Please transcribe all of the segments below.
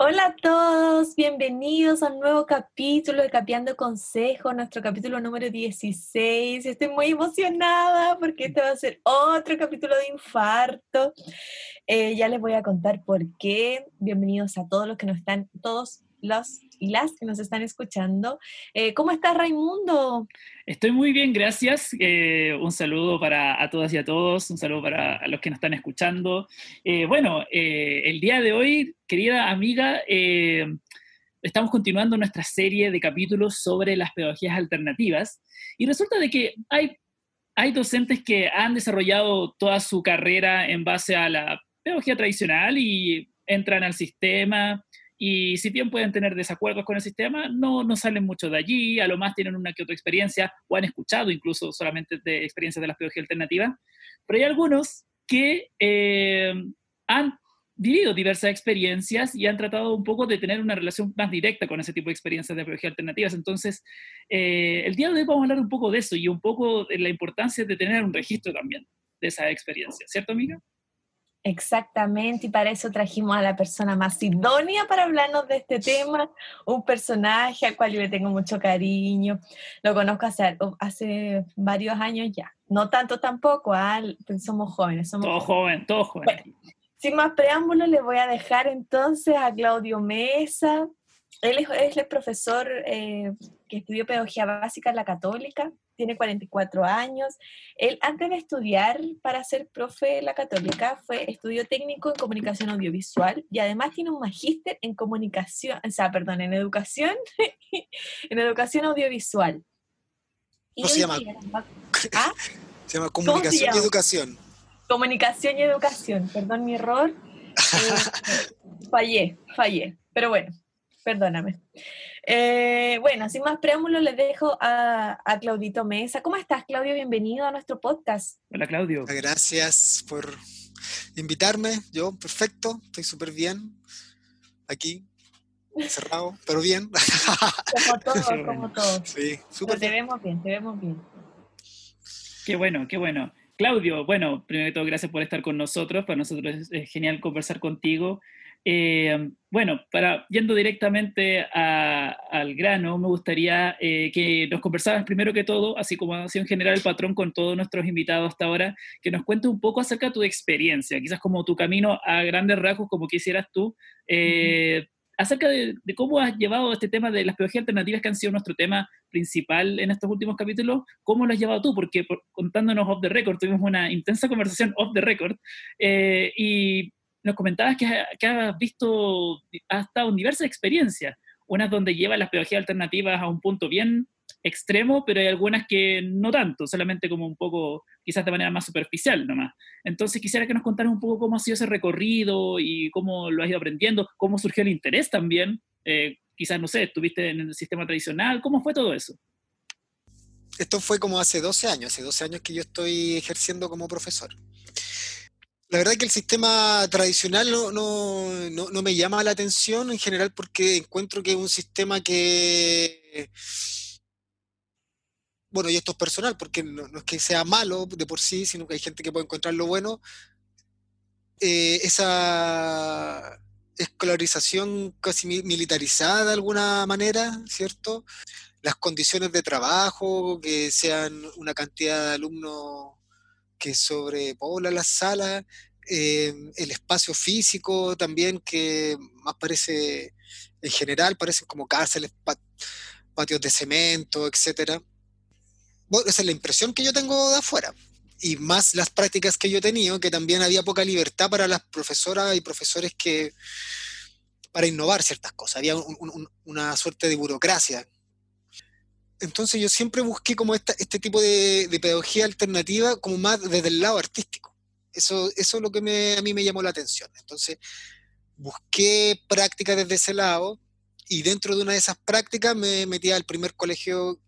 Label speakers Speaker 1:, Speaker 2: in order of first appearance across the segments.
Speaker 1: Hola a todos, bienvenidos a un nuevo capítulo de Capeando Consejo, nuestro capítulo número 16. Estoy muy emocionada porque este va a ser otro capítulo de infarto. Eh, ya les voy a contar por qué. Bienvenidos a todos los que nos están, todos los y las que nos están escuchando. Eh, ¿Cómo estás, Raimundo?
Speaker 2: Estoy muy bien, gracias. Eh, un saludo para a todas y a todos, un saludo para los que nos están escuchando. Eh, bueno, el día de hoy, querida amiga, estamos continuando nuestra serie de capítulos sobre las pedagogías alternativas y resulta de que hay, hay docentes que han desarrollado toda su carrera en base a la pedagogía tradicional y entran al sistema y si bien pueden tener desacuerdos con el sistema, no, no salen mucho de allí, a lo más tienen una que otra experiencia o han escuchado incluso solamente de experiencias de la pedagogía alternativa, pero hay algunos que eh, han vivido diversas experiencias y han tratado un poco de tener una relación más directa con ese tipo de experiencias de pedagogía alternativas. Entonces, eh, el día de hoy vamos a hablar un poco de eso y un poco de la importancia de tener un registro también de esa experiencia, ¿cierto, amiga?
Speaker 1: Exactamente, y para eso trajimos a la persona más idónea para hablarnos de este tema, un personaje al cual yo le tengo mucho cariño. Lo conozco hace, hace varios años ya, no tanto tampoco. Pues somos jóvenes. Somos
Speaker 2: todo joven, todo joven.
Speaker 1: sin más preámbulos, le voy a dejar entonces a Claudio Mesa. Él es, el profesor eh, que estudió pedagogía básica en la católica, tiene 44 años. Él, antes de estudiar para ser profe en la católica, fue estudio técnico en comunicación audiovisual y además tiene un magíster en comunicación, o sea, perdón, en educación, en educación audiovisual.
Speaker 3: ¿Cómo se llama? ¿Ah? Se llama comunicación y educación.
Speaker 1: Comunicación y educación, perdón mi error. Eh, fallé, fallé, pero bueno, perdóname. Eh, bueno, sin más preámbulos, les dejo a, Claudito Mesa. ¿Cómo estás, Claudio? Bienvenido a nuestro podcast.
Speaker 2: Hola, Claudio.
Speaker 3: Gracias por invitarme. Yo, perfecto, estoy súper bien. Aquí, cerrado, pero bien.
Speaker 1: Como todos, como todos.
Speaker 3: Sí, súper
Speaker 1: Te vemos bien, te vemos bien.
Speaker 2: Qué bueno, qué bueno. Claudio, bueno, primero de todo, gracias por estar con nosotros. Para nosotros es genial conversar contigo. Eh, bueno, para yendo directamente al grano, me gustaría eh, que nos conversaras primero que todo, así como ha sido en general el patrón con todos nuestros invitados hasta ahora, que nos cuentes un poco acerca de tu experiencia, quizás como tu camino a grandes rasgos, como quisieras tú, eh, acerca de, cómo has llevado este tema de las pedagogías alternativas que han sido nuestro tema principal en estos últimos capítulos, ¿cómo lo has llevado tú? Porque contándonos off the record, tuvimos una intensa conversación off the record, y nos comentabas que, has visto, has estado en diversas experiencias, unas donde lleva las pedagogías alternativas a un punto bien extremo, pero hay algunas que no tanto, solamente como un poco, quizás de manera más superficial nomás. Entonces quisiera que nos contaras un poco cómo ha sido ese recorrido y cómo lo has ido aprendiendo, cómo surgió el interés también. Eh, quizás, no sé, estuviste en el sistema tradicional, ¿cómo fue todo eso?
Speaker 3: Esto fue como hace 12 años, hace 12 años que yo estoy ejerciendo como profesor. La verdad que el sistema tradicional no, no, no, me llama la atención en general porque encuentro que es un sistema que, bueno, y esto es personal, porque no, es que sea malo de por sí, sino que hay gente que puede encontrar lo bueno. Eh, esa escolarización casi militarizada de alguna manera, ¿cierto? Las condiciones de trabajo, que sean una cantidad de alumnos que sobrepobla las salas, eh, el espacio físico también, que más parece, en general, parecen como cárceles, patios de cemento, etc. Bueno, esa es la impresión que yo tengo de afuera. Y más las prácticas que yo he tenido, que también había poca libertad para las profesoras y profesores que para innovar ciertas cosas. Había una suerte de burocracia entonces yo siempre busqué como este tipo de, pedagogía alternativa como más desde el lado artístico. Eso, eso es lo que a mí me llamó la atención. Entonces busqué prácticas desde ese lado y dentro de una de esas prácticas me metí al primer colegio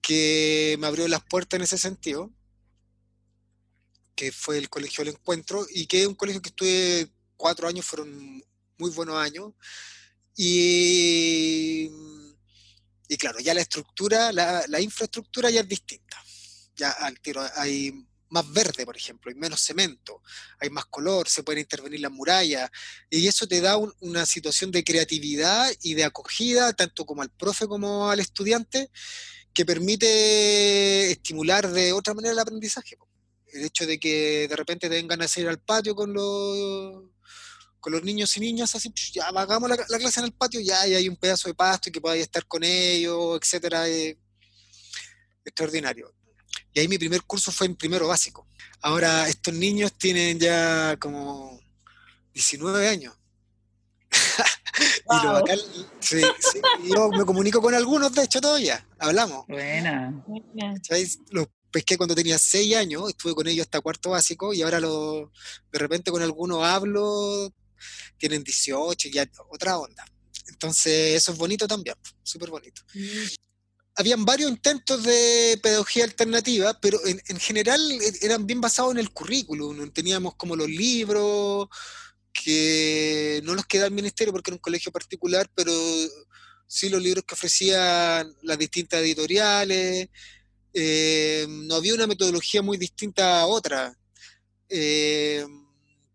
Speaker 3: que me abrió las puertas en ese sentido, que fue el Colegio del Encuentro, y que es un colegio que estuve cuatro años, fueron muy buenos años, y y claro, ya la estructura, la, infraestructura ya es distinta. Ya al tiro hay más verde, por ejemplo, hay menos cemento, hay más color, se pueden intervenir las murallas, y eso te da una situación de creatividad y de acogida, tanto como al profe como al estudiante, que permite estimular de otra manera el aprendizaje. El hecho de que de repente te vengan a salir al patio con los, con los niños y niñas, así, ya hagamos la, clase en el patio, ya, hay un pedazo de pasto y que podáis estar con ellos, etcétera, eh, extraordinario. Y ahí mi primer curso fue en primero básico. Ahora estos niños tienen ya como 19 años. y lo bacán, sí, sí, yo me comunico con algunos, de hecho, todavía. Hablamos.
Speaker 2: Buena.
Speaker 3: Los pesqué cuando tenía 6 años, estuve con ellos hasta cuarto básico y ahora lo, de repente con algunos hablo, tienen 18 y ya otra onda. Entonces, eso es bonito también, súper bonito. Mm habían varios intentos de pedagogía alternativa, pero en, general e, eran bien basados en el currículum. Teníamos como los libros, que no los queda el ministerio porque era un colegio particular, pero sí los libros que ofrecían las distintas editoriales. Eh, no había una metodología muy distinta a otra. Eh,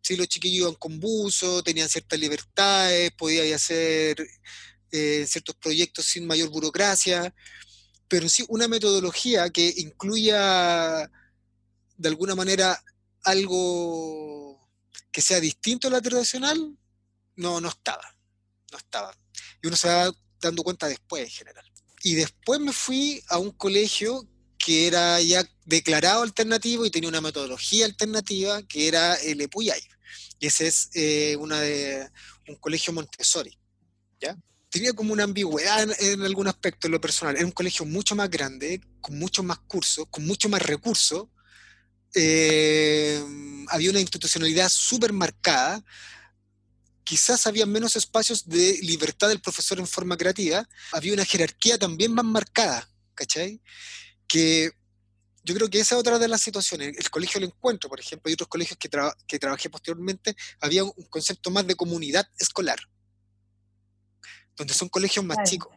Speaker 3: sí, los chiquillos iban con buzo, tenían ciertas libertades, podían hacer eh, ciertos proyectos sin mayor burocracia pero sí una metodología que incluya de alguna manera algo que sea distinto a la tradicional, no, no estaba, no estaba. Y uno se va dando cuenta después en general. Y después me fui a un colegio que era ya declarado alternativo y tenía una metodología alternativa que era el EPUYAI. Y ese es eh, una de, un colegio Montessori. ¿ya? tenía como una ambigüedad en, algún aspecto en lo personal. Era un colegio mucho más grande, con muchos más cursos, con mucho más recursos. Eh, había una institucionalidad súper marcada. Quizás había menos espacios de libertad del profesor en forma creativa. Había una jerarquía también más marcada, ¿cachai? Que yo creo que esa es otra de las situaciones. El colegio lo encuentro, por ejemplo, y otros colegios que, que trabajé posteriormente, había un concepto más de comunidad escolar donde son colegios más chicos.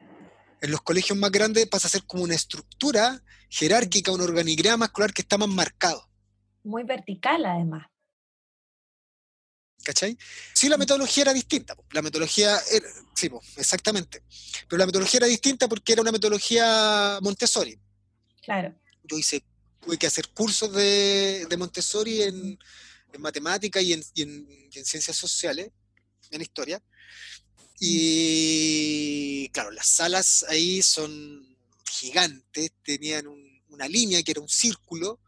Speaker 3: En los colegios más grandes pasa a ser como una estructura jerárquica, un organigrama escolar que está más marcado.
Speaker 1: Muy vertical, además.
Speaker 3: ¿Cachai? Sí, la metodología era distinta. La metodología, era, sí, exactamente. Pero la metodología era distinta porque era una metodología Montessori.
Speaker 1: Claro.
Speaker 3: Yo hice, tuve que hacer cursos de, Montessori en, matemática y en, y en ciencias sociales, en historia. Y claro, las salas ahí son gigantes, tenían una línea que era un círculo,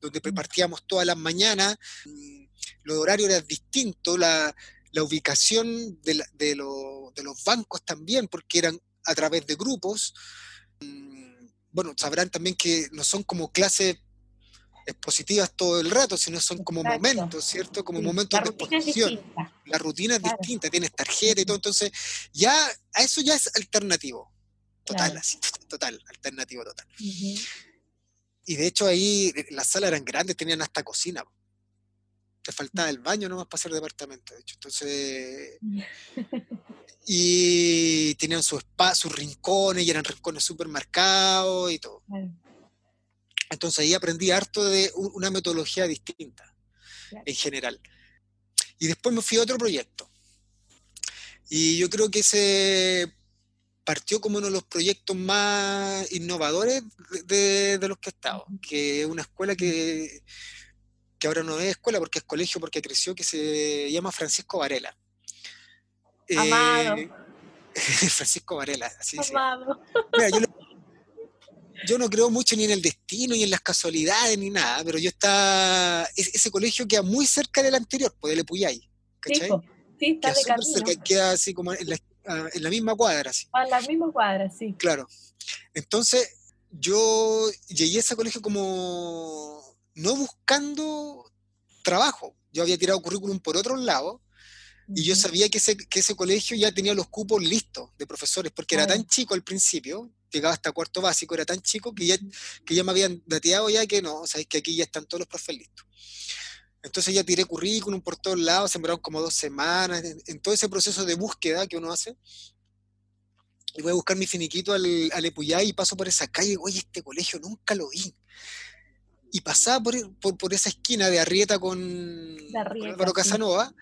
Speaker 3: donde partíamos todas las mañanas, mm, los horarios eran distintos, la, ubicación de, los bancos también, porque eran a través de grupos. Mm, bueno, sabrán también que no son como clases expositivas todo el rato, sino son como momentos, ¿cierto? Como momentos de exposición. la rutina es distinta, tienes tarjeta y todo, entonces ya a eso ya es alternativo. Total, así, total, alternativo total. Y de hecho ahí eh, las salas eran grandes, tenían hasta cocina. Te faltaba el baño nomás para hacer departamento, de hecho. Entonces, y tenían su sus rincones, y eran rincones súper marcados y todo. Entonces ahí aprendí harto de una metodología distinta en general. Y después me fui a otro proyecto. Y yo creo que ese partió como uno de los proyectos más innovadores de, los que he estado, que es una escuela que, que, ahora no es escuela porque es colegio, porque creció, que se llama Francisco Varela.
Speaker 1: Amado.
Speaker 3: Eh, Francisco Varela, así
Speaker 1: Amado.
Speaker 3: Mira, yo yo no creo mucho ni en el destino, ni en las casualidades, ni nada, pero yo está. Ese colegio queda muy cerca del anterior, pues del Epuyay. ¿Cachai?
Speaker 1: Sí, está
Speaker 3: queda de cerca, queda así como en la, ah, en la misma cuadra. Así.
Speaker 1: en la misma cuadra, sí.
Speaker 3: Claro. Entonces, yo llegué a ese colegio como no buscando trabajo. Yo había tirado currículum por otro lado y yo sabía que ese, que ese colegio ya tenía los cupos listos de profesores, porque era tan chico al principio llegaba hasta cuarto básico, era tan chico que ya, que ya me habían dateado ya que no, o sea, que aquí ya están todos los profes listos. Entonces ya tiré currículum por todos lados, sembraron como dos semanas, en, todo ese proceso de búsqueda que uno hace. Y voy a buscar mi finiquito al, al Epuyay y paso por esa calle, oye, este colegio nunca lo vi. y pasaba por, por, esa esquina de Arrieta con, Álvaro Casanova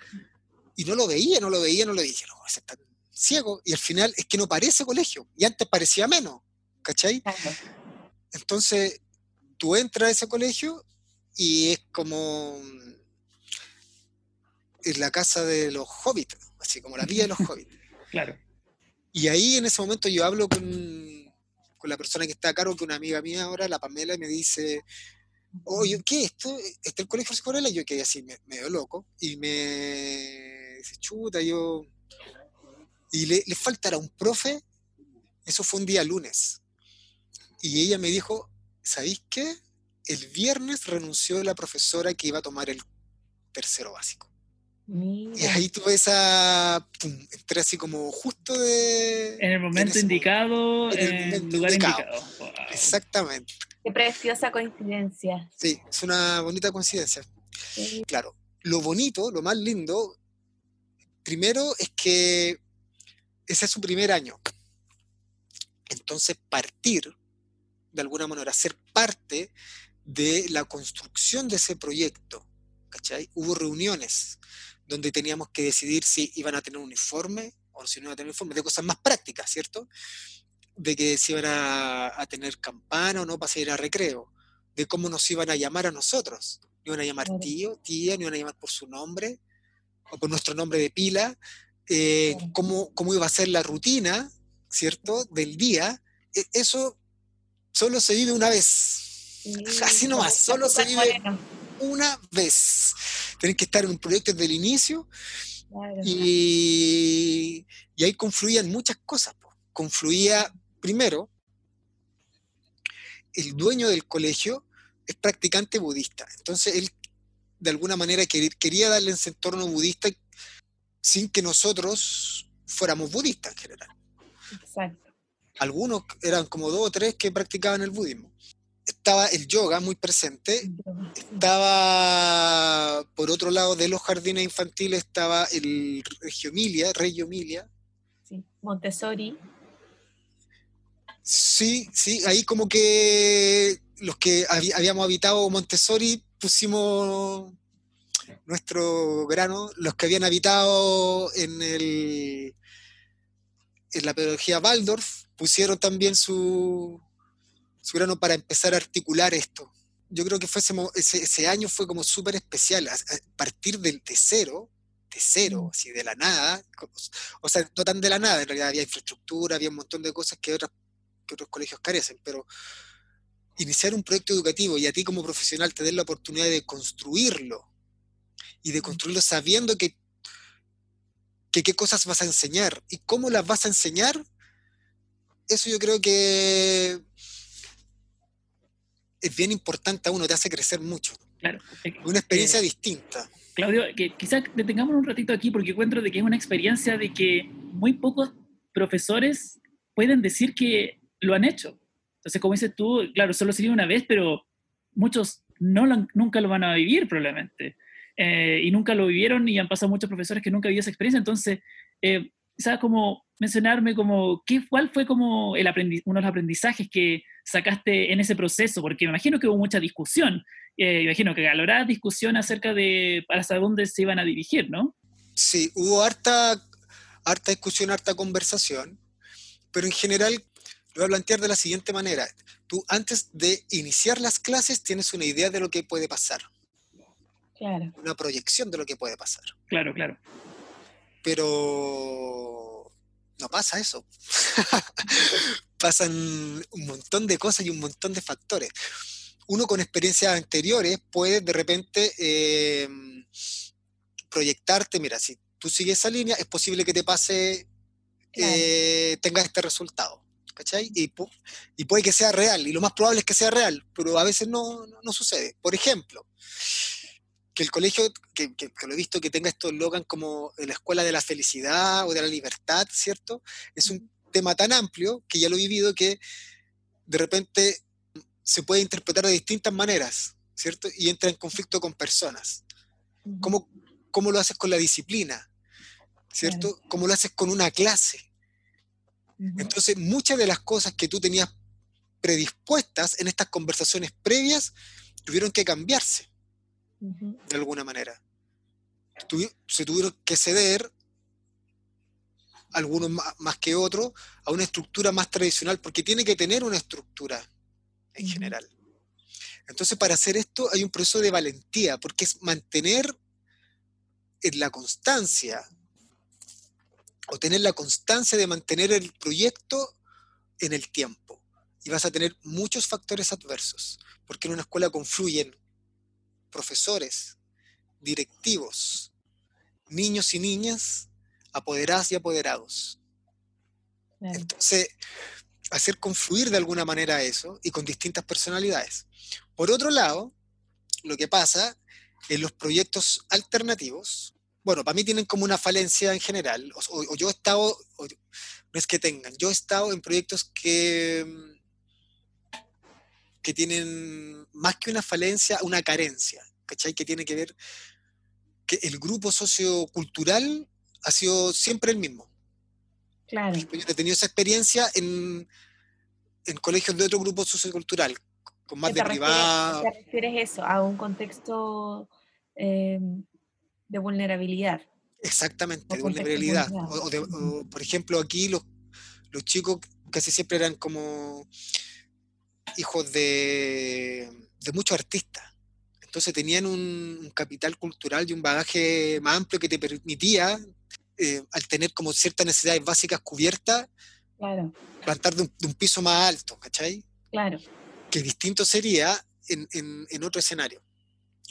Speaker 3: y no lo veía, no lo veía, no lo veía. No, ese está ciego. Y al final es que no parece colegio. Y antes parecía menos, ¿cachai? Entonces, tú entras a ese colegio y es como en la casa de los hobbits, así como la villa de los hobbits.
Speaker 2: Claro.
Speaker 3: Y ahí en ese momento yo hablo con, con la persona que está a cargo, que una amiga mía ahora, la Pamela, y me dice, oye, ¿qué es esto? ¿Está el colegio Corella? Yo quedé así medio loco y me dice, chuta, yo... Y le, le faltará un profe, eso fue un día lunes. Y ella me dijo, ¿sabéis qué? El viernes renunció la profesora que iba a tomar el tercero básico. Y ahí tuve esa. entré así como justo de.
Speaker 2: En el momento indicado, en el, lugar indicado.
Speaker 3: Exactamente.
Speaker 1: Qué preciosa coincidencia.
Speaker 3: Sí, es una bonita coincidencia. Claro, lo bonito, lo más lindo, primero es que ese es su primer año. Entonces, partir, de alguna manera, ser parte de la construcción de ese proyecto. ¿cachai? Hubo reuniones donde teníamos que decidir si iban a tener un uniforme o si no iban a tener uniforme, de cosas más prácticas, ¿cierto? de que se iban a, tener campana o no para ir a recreo, de cómo nos iban a llamar a nosotros. Nos iban a llamar tío, tía, nos iban a llamar por su nombre o por nuestro nombre de pila, eh, cómo, cómo, iba a ser la rutina, ¿cierto?, del día. E, eso solo se vive una vez. Así nomás, solo se vive una vez. Tienen que estar en un proyecto desde el inicio y, y, ahí confluían muchas cosas. Confluía Primero, el dueño del colegio es practicante budista. Entonces él, de alguna manera, quería darle ese entorno budista sin que nosotros fuéramos budistas en general. Exacto. Algunos eran como dos o tres que practicaban el budismo. Estaba el yoga muy presente. Estaba, por otro lado, de los jardines infantiles, estaba el Reggio Emilia.
Speaker 1: Sí, Montessori.
Speaker 3: Sí, sí, ahí como que los que habíamos habitado Montessori pusimos nuestro grano, los que habían habitado en, el, en la pedagogía Waldorf pusieron también su, su grano para empezar a articular esto. Yo creo que fue ese, ese, año fue como súper especial, a, partir del, de cero, de cero, mm. así de la nada, o sea, no tan de la nada, en realidad había infraestructura, había un montón de cosas que otras que otros colegios carecen, pero iniciar un proyecto educativo y a ti como profesional te den la oportunidad de construirlo y de construirlo sabiendo que, que qué cosas vas a enseñar y cómo las vas a enseñar, eso yo creo que es bien importante a uno, te hace crecer mucho.
Speaker 2: Claro.
Speaker 3: Una experiencia distinta.
Speaker 2: Claudio, que quizás detengamos un ratito aquí porque encuentro de que es una experiencia de que muy pocos profesores pueden decir que lo han hecho. Entonces, como dices tú, claro, solo sería una vez, pero muchos no nunca lo van a vivir probablemente. Eh, y nunca lo vivieron y han pasado muchos profesores que nunca vivido esa experiencia. Entonces, eh, ¿sabes cómo mencionarme como qué, cuál fue como el uno de los aprendizajes que sacaste en ese proceso? Porque me imagino que hubo mucha discusión. Eh, imagino que galorada discusión acerca de saber dónde se iban a dirigir, ¿no?
Speaker 3: Sí, hubo harta, harta discusión, harta conversación, pero en general lo voy a plantear de la siguiente manera. Tú antes de iniciar las clases tienes una idea de lo que puede pasar.
Speaker 1: Claro.
Speaker 3: Una proyección de lo que puede pasar.
Speaker 2: Claro, claro.
Speaker 3: Pero no pasa eso. Pasan un montón de cosas y un montón de factores. Uno con experiencias anteriores puede de repente eh, proyectarte, mira, si tú sigues esa línea, es posible que te pase, eh, tenga este resultado. ¿Cachai? Y, y, puede que sea real, y lo más probable es que sea real, pero a veces no, no, sucede. Por ejemplo, que el colegio, que, que, lo he visto que tenga estos logan como la escuela de la felicidad o de la libertad, ¿cierto? Es un tema tan amplio que ya lo he vivido que de repente se puede interpretar de distintas maneras, ¿cierto? Y entra en conflicto con personas. ¿Cómo, cómo lo haces con la disciplina? ¿Cierto? ¿Cómo lo haces con una clase? Entonces, muchas de las cosas que tú tenías predispuestas en estas conversaciones previas tuvieron que cambiarse de alguna manera. se tuvieron que ceder, algunos más, que otros, a una estructura más tradicional, porque tiene que tener una estructura en general. Entonces, para hacer esto hay un proceso de valentía, porque es mantener en la constancia, o tener la constancia de mantener el proyecto en el tiempo. Y vas a tener muchos factores adversos, porque en una escuela confluyen profesores, directivos, niños y niñas, apoderadas y apoderados. Entonces, hacer confluir de alguna manera eso y con distintas personalidades. Por otro lado, lo que pasa en los proyectos alternativos, bueno, para mí tienen como una falencia en general, o, yo he estado, no es que tengan, yo he estado en proyectos que, que tienen más que una falencia, una carencia, ¿cachai? Que tiene que ver que el grupo sociocultural ha sido siempre el mismo.
Speaker 1: Claro.
Speaker 3: Yo he tenido esa experiencia en, en colegios de otro grupo sociocultural, con más de privado.
Speaker 1: ¿Te refieres eso, a un contexto eh, de vulnerabilidad?
Speaker 3: Exactamente, de vulnerabilidad. O, por ejemplo, aquí los, los chicos casi siempre eran como hijos de, de muchos artistas. Entonces tenían un, capital cultural y un bagaje más amplio que te permitía, eh, al tener como ciertas necesidades básicas cubiertas,
Speaker 1: claro.
Speaker 3: plantar de un, piso más alto, ¿cachai?
Speaker 1: Claro.
Speaker 3: Que distinto sería en, en, otro escenario.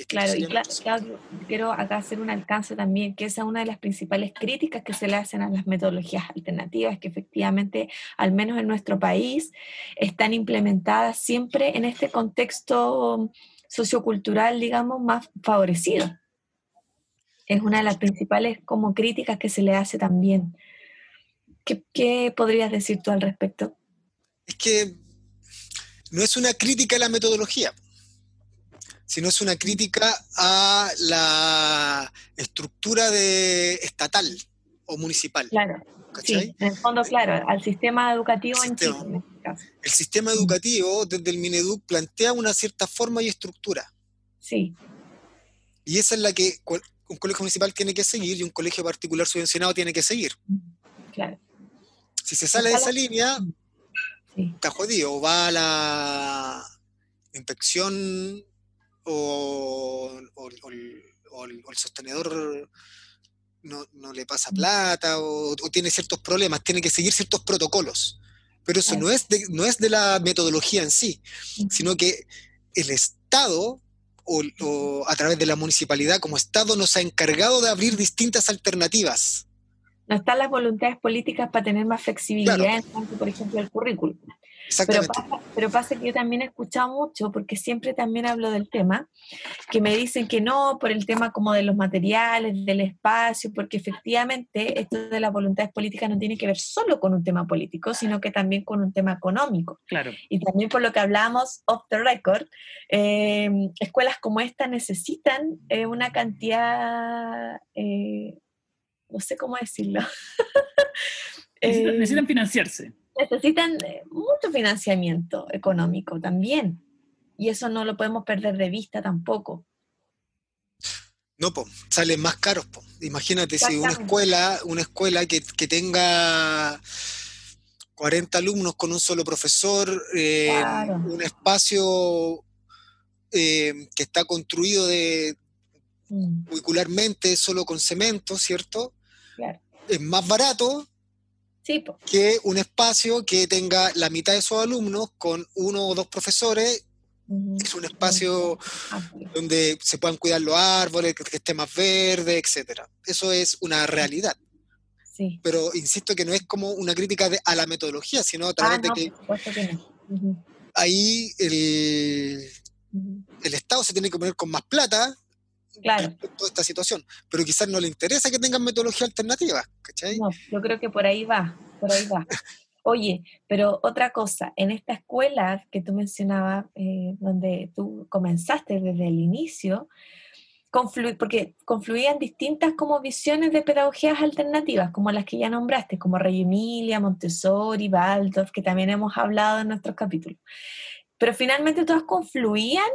Speaker 1: Claro, y claro, quiero acá hacer un alcance también, que esa es una de las principales críticas que se le hacen a las metodologías alternativas, que efectivamente, al menos en nuestro país, están implementadas siempre en este contexto sociocultural, digamos, más favorecido. Es una de las principales como críticas que se le hace también. ¿Qué, podrías decir tú al respecto?
Speaker 3: Es que no es una crítica a la metodología, sino es una crítica a la estructura de estatal o municipal.
Speaker 1: Claro. Sí, en el fondo, claro, al sistema educativo en Chile. Este
Speaker 3: el sistema educativo, desde el Mineduc, plantea una cierta forma y estructura.
Speaker 1: Sí.
Speaker 3: Y esa es la que un colegio municipal tiene que seguir y un colegio particular subvencionado tiene que seguir.
Speaker 1: Claro.
Speaker 3: Si se sale de esa línea, está jodido. Va a la inspección o, el sostenedor no, le pasa plata o, tiene ciertos problemas, tiene que seguir ciertos protocolos. Pero eso no es, de, no es de la metodología en sí, sino que el Estado o, a través de la municipalidad como Estado nos ha encargado de abrir distintas alternativas.
Speaker 1: No están las voluntades políticas para tener más flexibilidad en cuanto, por ejemplo, al currículum. Pero pasa, pero pasa que yo también he escuchado mucho, porque siempre también hablo del tema, que me dicen que no, por el tema como de los materiales, del espacio, porque efectivamente esto de las voluntades políticas no tiene que ver solo con un tema político, sino que también con un tema económico.
Speaker 2: Claro.
Speaker 1: Y también por lo que hablamos off the record, eh, escuelas como esta necesitan eh, una cantidad eh, no sé cómo decirlo.
Speaker 2: necesitan, eh, financiarse.
Speaker 1: Necesitan eh, mucho financiamiento económico también. Y eso no lo podemos perder de vista tampoco.
Speaker 3: No, po, salen más caros. Po. Imagínate si una escuela, una escuela que, tenga 40 alumnos con un solo profesor, eh, un espacio que está construido de mm. curricularmente solo con cemento, ¿cierto? Es más barato que un espacio que tenga la mitad de sus alumnos con uno o dos profesores. Es un espacio donde se puedan cuidar los árboles, que, esté más verde, etc. Eso es una realidad. Pero insisto que no es como una crítica a la metodología, sino a través ah, de que, ahí el, el Estado se tiene que poner con más plata
Speaker 1: claro.
Speaker 3: toda esta situación. Pero quizás no le interesa que tengan metodología alternativa, ¿cachai?
Speaker 1: No, yo creo que por ahí va, por ahí va. Oye, pero otra cosa, en esta escuela que tú mencionabas, eh, donde tú comenzaste desde el inicio, porque confluían distintas como visiones de pedagogías alternativas, como las que ya nombraste, como Rey Emilia, Montessori, Waldorf, que también hemos hablado en nuestros capítulos. Pero finalmente todas confluían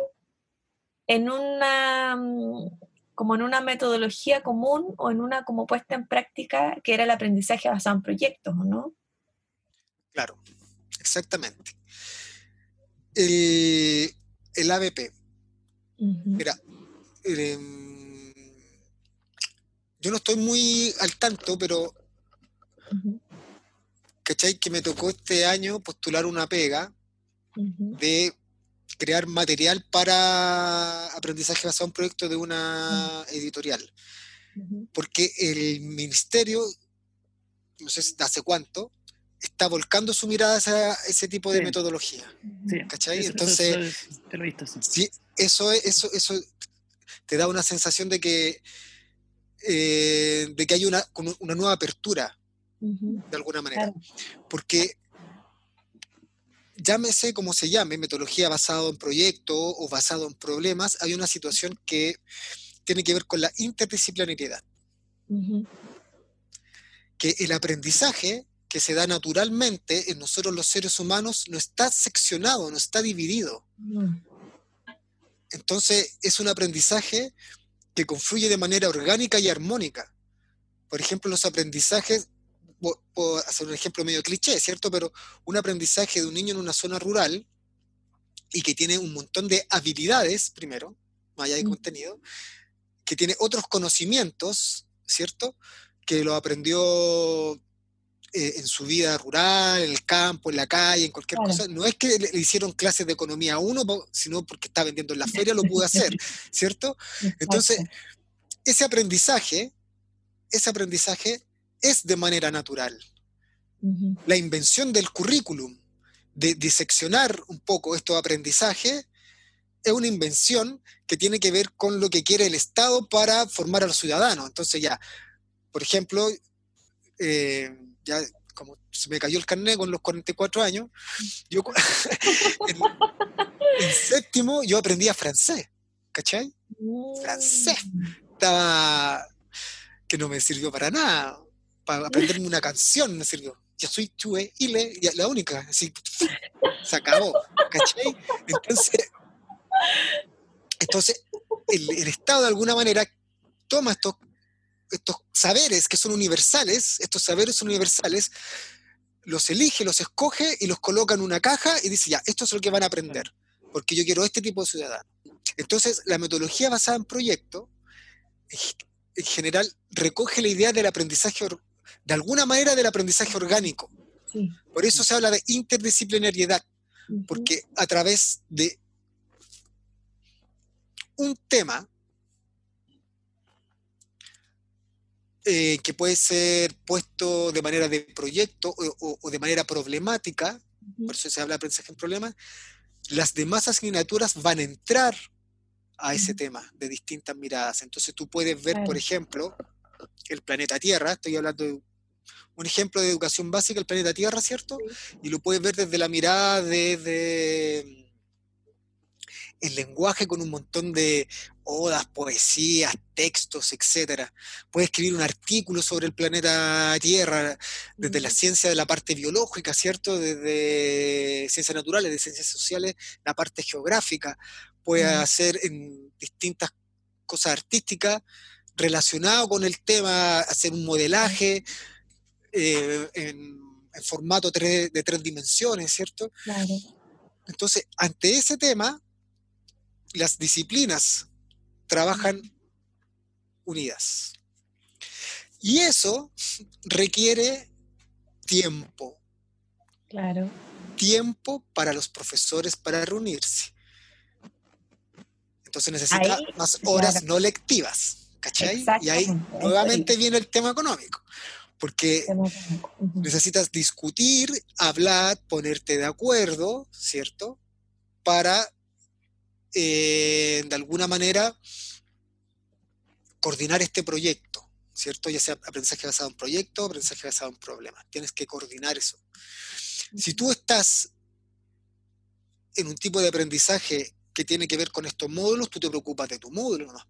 Speaker 1: en una mm, como en una metodología común o en una como puesta en práctica que era el aprendizaje basado en proyectos, ¿o no?
Speaker 3: Claro, exactamente. El, el ABP. Mira, em, yo no estoy muy al tanto, pero ¿cachai? Que me tocó este año postular una pega de crear material para aprendizaje basado en proyecto de una editorial. Porque el ministerio, no sé hace cuánto, está volcando su mirada a ese tipo de metodología. ¿Cachai? Entonces, sí. eso, eso, eso te da una sensación de que, eh, de que hay una, una nueva apertura, de alguna manera. Porque llámese como se llame, metodología basada en proyecto o basado en problemas, hay una situación que tiene que ver con la interdisciplinariedad. Que el aprendizaje que se da naturalmente en nosotros los seres humanos no está seccionado, no está dividido. Entonces es un aprendizaje que confluye de manera orgánica y armónica. Por ejemplo, los aprendizajes puedo hacer un ejemplo medio cliché, ¿cierto? Pero un aprendizaje de un niño en una zona rural y que tiene un montón de habilidades, primero, más allá de mm. contenido, que tiene otros conocimientos, ¿cierto? Que lo aprendió eh, en su vida rural, en el campo, en la calle, en cualquier cosa. No es que le, hicieron clases de economía a uno, sino porque está vendiendo en la feria, lo pudo hacer, ¿cierto? Entonces, ese aprendizaje, ese aprendizaje es de manera natural. La invención del currículum, de diseccionar un poco estos aprendizajes, es una invención que tiene que ver con lo que quiere el Estado para formar al ciudadano. Entonces ya, por ejemplo, eh, ya como se me cayó el carnet con los 44 años, yo en, séptimo yo aprendía francés, ¿cachai? Francés. Mm. Estaba que no me sirvió para nada para aprenderme una canción me sirvió. Yo soy Chue Ile, la única, así, se acabó, ¿cachai? Entonces, entonces el, Estado de alguna manera toma estos, estos saberes que son universales, estos saberes son universales, los elige, los escoge y los coloca en una caja y dice, ya, esto es lo que van a aprender, porque yo quiero este tipo de ciudadano. Entonces, la metodología basada en proyecto, en general, recoge la idea del aprendizaje de alguna manera del aprendizaje orgánico. Por eso se habla de interdisciplinariedad, porque a través de un tema eh, que puede ser puesto de manera de proyecto o, de manera problemática, por eso se habla de aprendizaje en problemas, las demás asignaturas van a entrar a ese tema de distintas miradas. Entonces tú puedes ver, por ejemplo, el planeta Tierra, estoy hablando de un ejemplo de educación básica, el planeta Tierra, ¿cierto? Y lo puedes ver desde la mirada de, el lenguaje con un montón de odas, poesías, textos, etc. Puedes escribir un artículo sobre el planeta Tierra, desde la ciencia de la parte biológica, ¿cierto? Desde ciencias naturales, de ciencias sociales, la parte geográfica. Puedes hacer en distintas cosas artísticas relacionado con el tema, hacer un modelaje eh, en, formato de tres dimensiones, ¿cierto? Claro. Entonces, ante ese tema, las disciplinas trabajan unidas. Y eso requiere tiempo.
Speaker 1: Claro.
Speaker 3: Tiempo para los profesores para reunirse. Entonces necesita más horas no lectivas. ¿Cachai? Y ahí nuevamente viene el tema económico, porque necesitas discutir, hablar, ponerte de acuerdo, ¿cierto? Para, eh, de alguna manera, coordinar este proyecto, ¿cierto? Ya sea aprendizaje basado en proyecto, aprendizaje basado en problemas. Tienes que coordinar eso. Si tú estás en un tipo de aprendizaje que tiene que ver con estos módulos, tú te preocupas de tu módulo, ¿no?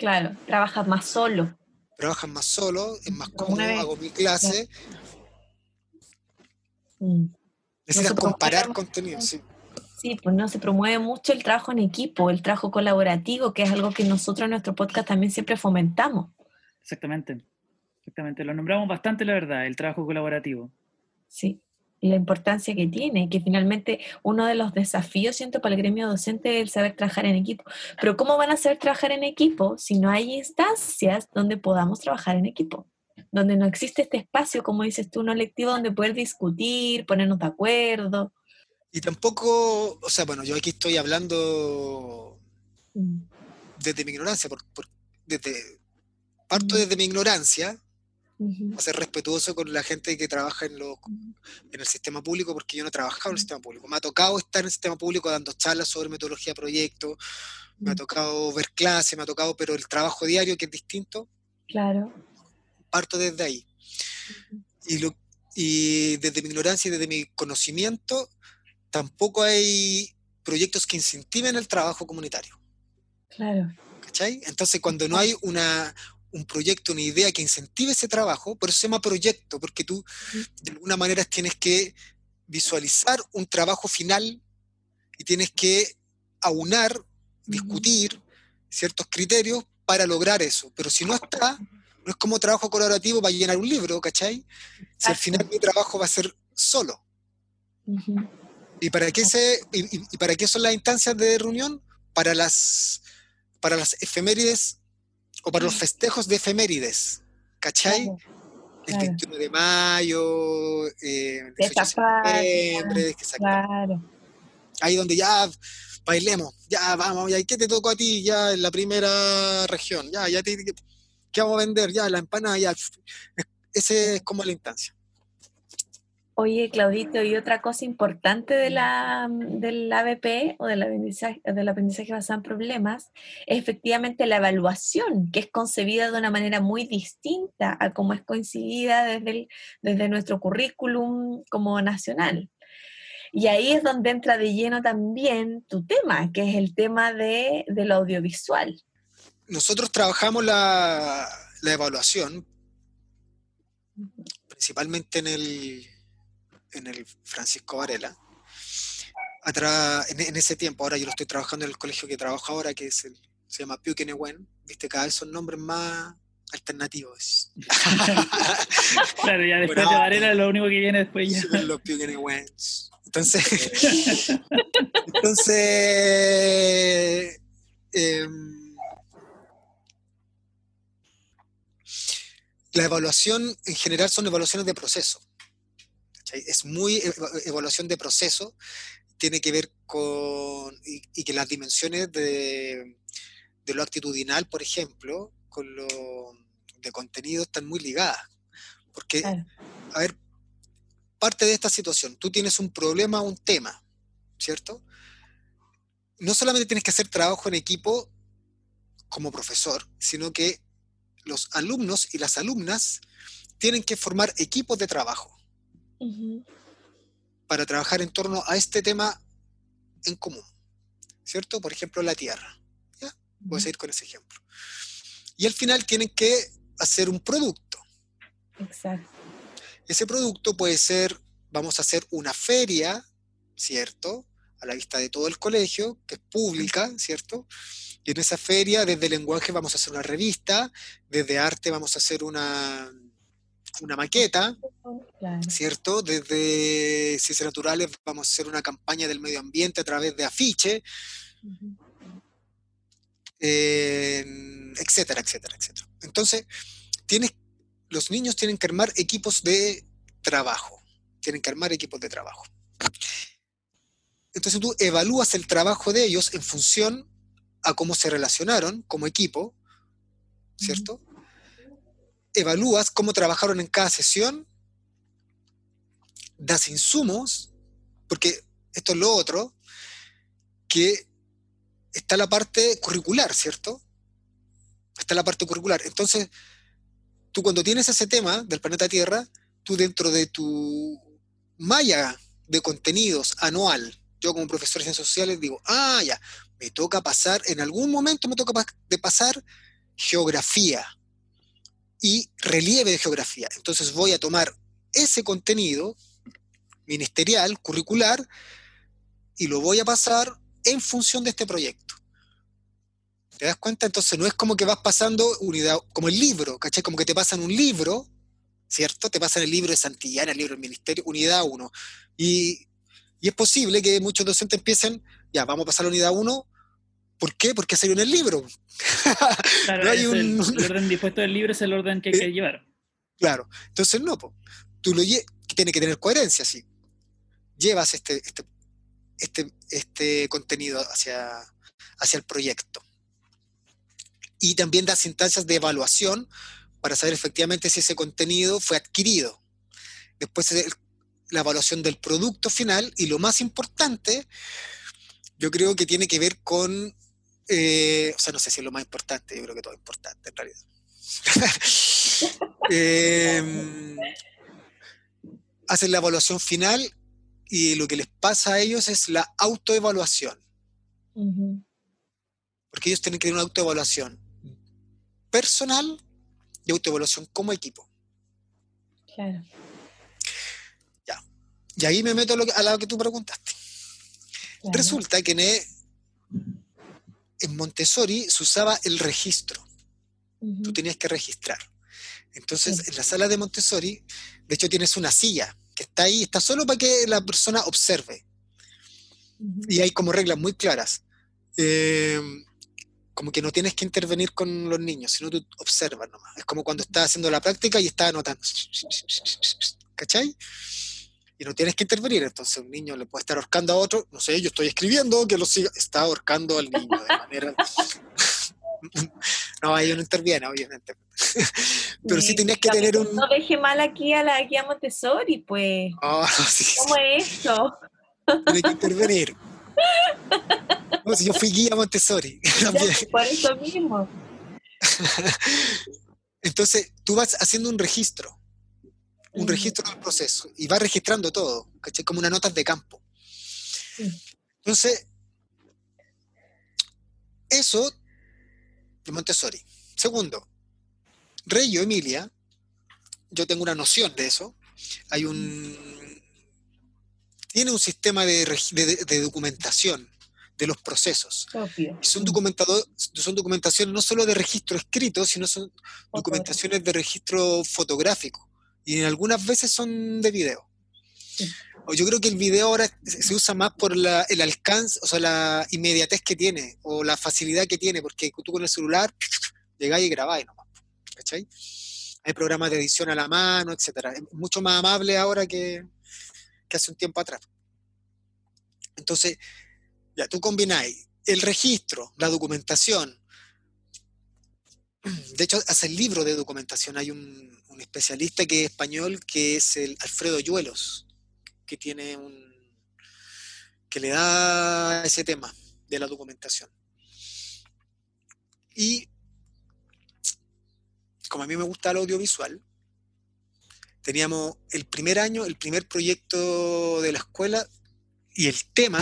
Speaker 1: Claro, trabajas más solo.
Speaker 3: Trabajas más solo, es más cómodo, hago mi clase.
Speaker 1: Mm.
Speaker 3: Necesitas comparar contenido, sí.
Speaker 1: Sí, pues no se promueve mucho el trabajo en equipo, el trabajo colaborativo, que es algo que nosotros en nuestro podcast también siempre fomentamos.
Speaker 2: Exactamente, exactamente. Lo nombramos bastante, la verdad, el trabajo colaborativo.
Speaker 1: Sí, la importancia que tiene, que finalmente uno de los desafíos, siento, para el gremio docente es el saber trabajar en equipo. Pero ¿cómo van a saber trabajar en equipo si no hay instancias donde podamos trabajar en equipo? Donde no existe este espacio, como dices tú, no lectivo, donde poder discutir, ponernos de acuerdo.
Speaker 3: Y tampoco, o sea, bueno, yo aquí estoy hablando mm. desde mi ignorancia, por, desde, parto mm. desde mi ignorancia, a ser respetuoso con la gente que trabaja en, en el sistema público, porque yo no he trabajado en el sistema público. Me ha tocado estar en el sistema público dando charlas sobre metodología proyecto, me ha tocado ver clases, me ha tocado, pero el trabajo diario que es distinto.
Speaker 1: Claro.
Speaker 3: Parto desde ahí. Y, lo, y desde mi ignorancia y desde mi conocimiento, tampoco hay proyectos que incentiven el trabajo comunitario.
Speaker 1: Claro.
Speaker 3: ¿Cachai? Entonces, cuando no hay una, un proyecto, una idea que incentive ese trabajo, por eso se llama proyecto, porque tú de alguna manera tienes que visualizar un trabajo final y tienes que aunar, discutir ciertos criterios para lograr eso. Pero si no está, no es como trabajo colaborativo para llenar un libro, ¿cachai? Si al final mi trabajo va a ser solo. ¿Y para qué, se, y, para qué son las instancias de reunión? Para las, para las efemérides o para los festejos de efemérides, ¿cachai? El 21 de mayo, eh, el 18 de septiembre, claro. Ahí donde ya bailemos, ya vamos, ya, ¿qué te tocó a ti ya en la primera región? Ya, ya te, ¿qué vamos a vender? Ya, la empanada, ya. Ese es como la instancia.
Speaker 1: Oye, Claudito, y otra cosa importante de la, del ABP o del aprendizaje, del aprendizaje basado en problemas es efectivamente la evaluación, que es concebida de una manera muy distinta a cómo es coincidida desde, desde nuestro currículum como nacional. Y ahí es donde entra de lleno también tu tema, que es el tema de, del audiovisual.
Speaker 3: Nosotros trabajamos la, la evaluación principalmente en el en el Francisco Varela. en, ese tiempo, ahora yo lo estoy trabajando en el colegio que trabajo ahora, que es el, se llama Pukenewen, viste, cada vez son nombres más alternativos.
Speaker 2: claro, ya después de Varela lo único que viene después ya.
Speaker 3: Los Entonces, entonces em, la evaluación en general son evaluaciones de proceso. Es muy evaluación de proceso, tiene que ver con, y, que las dimensiones de, lo actitudinal, por ejemplo, con lo de contenido están muy ligadas. Porque, a ver, parte de esta situación, tú tienes un problema, un tema, ¿cierto? No solamente tienes que hacer trabajo en equipo como profesor, sino que los alumnos y las alumnas tienen que formar equipos de trabajo para trabajar en torno a este tema en común, ¿cierto? Por ejemplo, la tierra. ¿ya? Voy a seguir con ese ejemplo. Y al final tienen que hacer un producto.
Speaker 1: Exacto.
Speaker 3: Ese producto puede ser, vamos a hacer una feria, ¿cierto? A la vista de todo el colegio, que es pública, ¿cierto? Y en esa feria, desde lenguaje vamos a hacer una revista, desde arte vamos a hacer una, una maqueta, ¿cierto? Desde Ciencias Naturales vamos a hacer una campaña del medio ambiente a través de afiche, etcétera, etcétera, etcétera. Entonces, tienes, los niños tienen que armar equipos de trabajo, tienen que armar equipos de trabajo. Entonces tú evalúas el trabajo de ellos en función a cómo se relacionaron como equipo, ¿cierto? Evalúas cómo trabajaron en cada sesión, das insumos, porque esto es lo otro, que está la parte curricular, ¿cierto? Está la parte curricular. Entonces, tú cuando tienes ese tema del planeta Tierra, tú dentro de tu malla de contenidos anual, yo como profesor de ciencias sociales digo, ah, ya, me toca pasar, en algún momento me toca de pasar geografía, y relieve de geografía. Entonces voy a tomar ese contenido ministerial, curricular, y lo voy a pasar en función de este proyecto. ¿Te das cuenta? Entonces no es como que vas pasando unidad, como el libro, ¿cachai? Como que te pasan un libro, ¿cierto? Te pasan el libro de Santillana, el libro del Ministerio, unidad 1. Y, y, es posible que muchos docentes empiecen, ya, vamos a pasar la unidad 1. ¿Por qué? Porque salió en el libro.
Speaker 2: Claro, no hay un... el, el, orden dispuesto del libro es el orden que hay que llevar.
Speaker 3: Claro. Entonces no, po. tú lo tiene que tener coherencia, sí. Llevas este, este, este, este contenido hacia, hacia el proyecto. Y también das instancias de evaluación para saber efectivamente si ese contenido fue adquirido. Después la evaluación del producto final y lo más importante, yo creo que tiene que ver con, eh, o sea, no sé si es lo más importante, yo creo que todo es importante en realidad. eh, hacen la evaluación final y lo que les pasa a ellos es la autoevaluación. Porque ellos tienen que tener una autoevaluación personal y autoevaluación como equipo.
Speaker 1: Claro.
Speaker 3: Ya. Y ahí me meto a lo que, a lo que tú preguntaste. Claro. Resulta que en, en, Montessori se usaba el registro. Uh -huh. Tú tenías que registrar. Entonces, sí. en la sala de Montessori, de hecho, tienes una silla que está ahí, está solo para que la persona observe. Uh -huh. Y hay como reglas muy claras. Eh, como que no tienes que intervenir con los niños, sino tú observas nomás. Es como cuando estás haciendo la práctica y estás anotando. ¿Cachai? Y no tienes que intervenir. Entonces un niño le puede estar ahorcando a otro. No sé, yo estoy escribiendo que lo siga. Está ahorcando al niño de manera. no, ahí no interviene, obviamente. Pero sí, tenías que tener un.
Speaker 1: No deje mal aquí a la guía Montessori, pues.
Speaker 3: Oh, sí,
Speaker 1: ¿Cómo es esto?
Speaker 3: Tiene que intervenir. No, si yo fui guía Montessori. También.
Speaker 1: Por eso mismo.
Speaker 3: Entonces, tú vas haciendo un registro, un registro del proceso, y vas registrando todo, ¿cachai? Como una nota de campo. Entonces, eso de Montessori. Segundo, Reyo Emilia, yo tengo una noción de eso. Hay un. Tiene un sistema de, de, de documentación de los procesos.
Speaker 1: Obvio.
Speaker 3: Son, son documentaciones no solo de registro escrito, sino son documentaciones de registro fotográfico. Y en algunas veces son de video. Yo creo que el video ahora se usa más por la, el alcance, o sea, la inmediatez que tiene, o la facilidad que tiene, porque tú con el celular llegáis y grabáis nomás. ¿Cachai? Hay programas de edición a la mano, etcétera. Es mucho más amable ahora que, que hace un tiempo atrás. Entonces, ya, tú combináis el registro, la documentación. De hecho, hace el libro de documentación. Hay un, un, especialista que es español, que es el Alfredo Yuelos, que tiene un. que le da ese tema de la documentación. Y como a mí me gusta el audiovisual, teníamos el primer año, el primer proyecto de la escuela, y el tema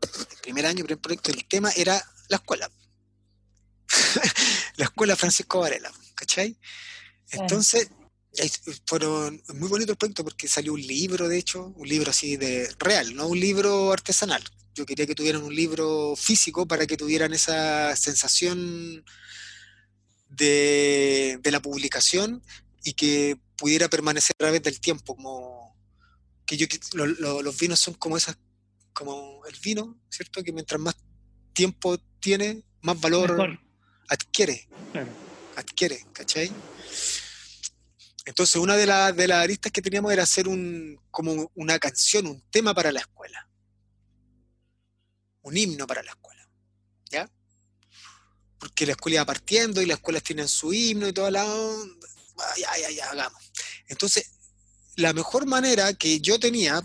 Speaker 3: el primer año, el primer proyecto, el tema era la escuela. la escuela Francisco Varela, ¿cachai? Entonces, fueron muy bonito el proyecto porque salió un libro, de hecho, un libro así de real, no un libro artesanal. Yo quería que tuvieran un libro físico para que tuvieran esa sensación de, de la publicación y que pudiera permanecer a través del tiempo, como que yo lo, lo, los vinos son como esas como el vino, ¿cierto? Que mientras más tiempo tiene, más valor
Speaker 2: Mejor.
Speaker 3: adquiere.
Speaker 2: Claro.
Speaker 3: Adquiere, ¿cachai? Entonces, una de, la, de las aristas que teníamos era hacer un, como una canción, un tema para la escuela. Un himno para la escuela. ¿Ya? Porque la escuela iba partiendo y las escuelas tienen su himno y toda la onda. Ya, ya, ya, hagamos. Entonces, la mejor manera que yo tenía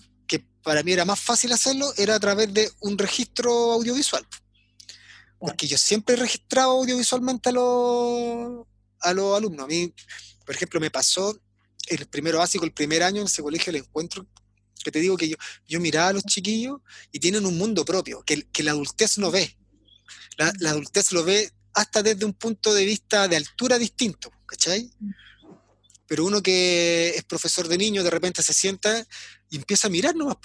Speaker 3: para mí era más fácil hacerlo, era a través de un registro audiovisual. Porque yo siempre he registrado audiovisualmente a los, a los alumnos. A mí, por ejemplo, me pasó el primero básico, el primer año en ese colegio, el encuentro, que te digo que yo, yo miraba a los chiquillos y tienen un mundo propio, que, que la adultez no ve. La, la, adultez lo ve hasta desde un punto de vista de altura distinto, ¿cachai? Pero uno que es profesor de niños de repente se sienta y empieza a mirar nomás.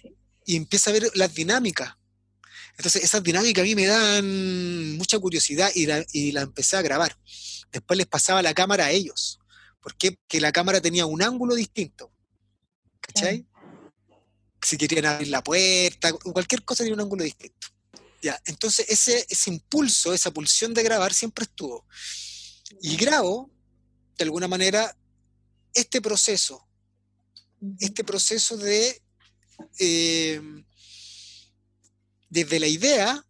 Speaker 3: Sí. y empieza a ver las dinámicas. Entonces, esas dinámicas a mí me dan mucha curiosidad y la, y la empecé a grabar. Después les pasaba la cámara a ellos. porque Porque la cámara tenía un ángulo distinto. ¿Cachai? Si querían abrir la puerta, cualquier cosa tenía un ángulo distinto. Ya, entonces ese, ese impulso, esa pulsión de grabar siempre estuvo. Y grabo, de alguna manera, este proceso, este proceso de, eh, desde la idea,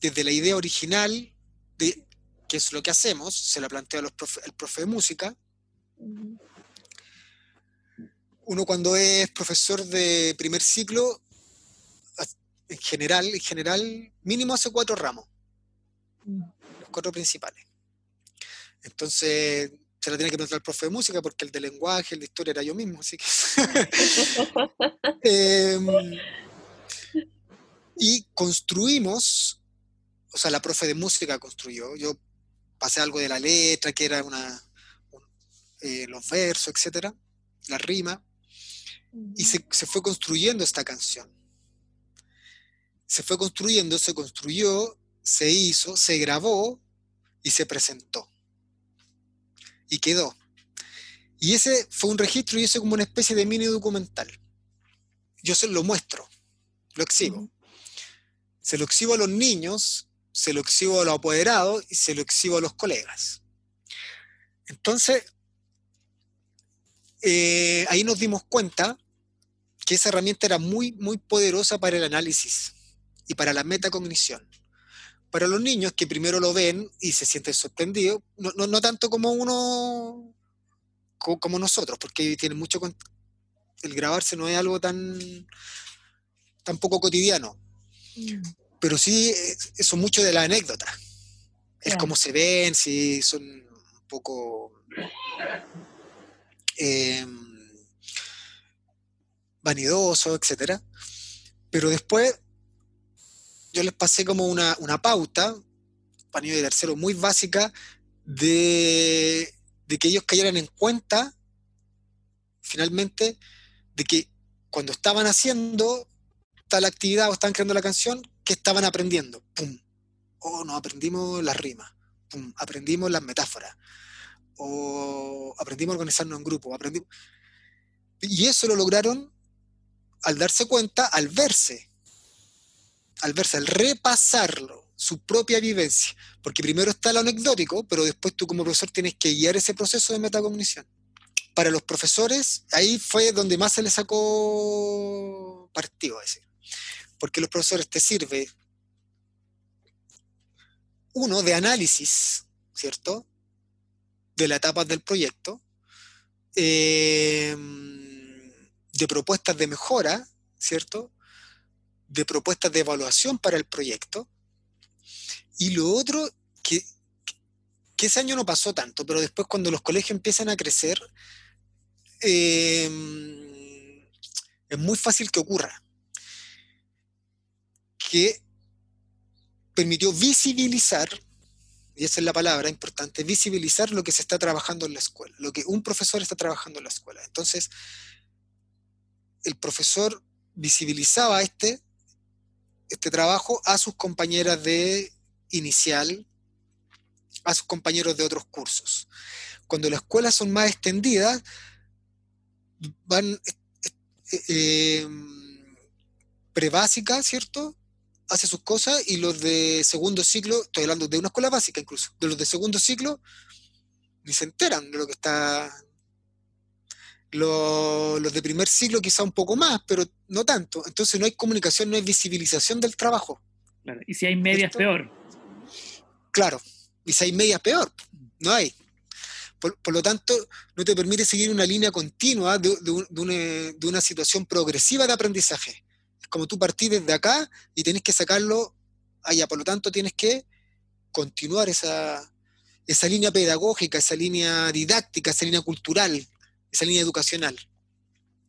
Speaker 3: desde la idea original, de qué es lo que hacemos, se la plantea el profe de música. Uno cuando es profesor de primer ciclo en general, en general, mínimo hace cuatro ramos, los cuatro principales. Entonces, se la tiene que preguntar al profe de música porque el de lenguaje, el de historia era yo mismo, así que... Em, y construimos, o sea, la profe de música construyó, yo pasé algo de la letra, que era una, eh, los versos, etcétera, la rima, y se, se fue construyendo esta canción se fue construyendo, se construyó, se hizo, se grabó y se presentó. Y quedó. Y ese fue un registro y eso como una especie de mini documental. Yo se lo muestro, lo exhibo. Se lo exhibo a los niños, se lo exhibo a los apoderados y se lo exhibo a los colegas. Entonces, eh, ahí nos dimos cuenta que esa herramienta era muy, muy poderosa para el análisis y para la metacognición. Para los niños que primero lo ven y se sienten sorprendidos, no, no, tanto como uno, como, nosotros, porque tienen mucho... El grabarse no es algo tan, tan poco cotidiano, mm. Pero sí eso mucho de la anécdota. Es como se ven, si son un poco... Em, vanidosos, etc. Pero después yo les pasé como una, pauta, para de tercero muy básica, de, que ellos cayeran en cuenta, finalmente, de que cuando estaban haciendo tal actividad o estaban creando la canción, que estaban aprendiendo. ¡Pum! Oh, no, aprendimos las rimas. ¡Pum! Aprendimos las metáforas. O aprendimos a organizarnos en grupo. Aprendimos... Y eso lo lograron al darse cuenta, al verse al verse, al repasarlo, su propia vivencia, porque primero está lo anecdótico, pero después tú como profesor tienes que guiar ese proceso de metacognición. Para los profesores, ahí fue donde más se les sacó partido, decir, porque los profesores te sirve uno de análisis, ¿cierto? De la etapa del proyecto, eh, de propuestas de mejora, ¿cierto? de propuestas de evaluación para el proyecto. Y lo otro, que, que ese año no pasó tanto, pero después cuando los colegios empiezan a crecer, em, es muy fácil que ocurra. Que permitió visibilizar, y esa es la palabra importante, visibilizar lo que se está trabajando en la escuela, lo que un profesor está trabajando en la escuela. Entonces, el profesor visibilizaba este este trabajo a sus compañeras de inicial, a sus compañeros de otros cursos. Cuando las escuelas son más extendidas, van eh, eh, pre-básica, ¿cierto? Hace sus cosas y los de segundo ciclo, estoy hablando de una escuela básica incluso, de los de segundo ciclo, ni se enteran de lo que está los, de primer ciclo quizá un poco más, pero no tanto. Entonces no hay comunicación, no hay visibilización del trabajo.
Speaker 2: Y si hay medias, peor.
Speaker 3: Claro, y si hay medias, peor. No hay. Por, lo tanto, no te permite seguir una línea continua de, una, situación progresiva de aprendizaje. Como tú partís desde acá y tenés que sacarlo allá. Por lo tanto, tienes que continuar esa, esa línea pedagógica, esa línea didáctica, esa línea cultural esa línea educacional.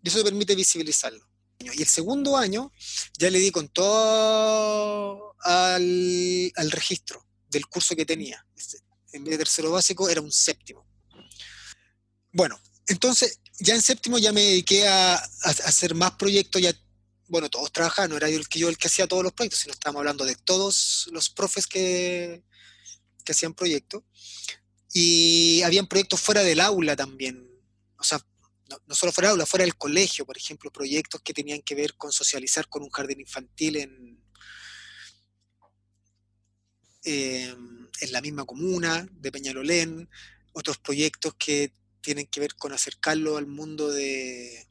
Speaker 3: Y eso te permite visibilizarlo. Y el segundo año ya le di con todo al, registro del curso que tenía. En vez de tercero básico era un séptimo. Bueno, entonces ya en séptimo ya me dediqué a, hacer más proyectos, ya, bueno, todos trabajaban, no era yo el que, yo el que hacía todos los proyectos, sino estábamos hablando de todos los profes que, que hacían proyectos. Y habían proyectos fuera del aula también, o sea, no, solo fuera del aula, fuera del colegio, por ejemplo, proyectos que tenían que ver con socializar con un jardín infantil en, em, en la misma comuna de Peñalolén, otros proyectos que tienen que ver con acercarlo al mundo de,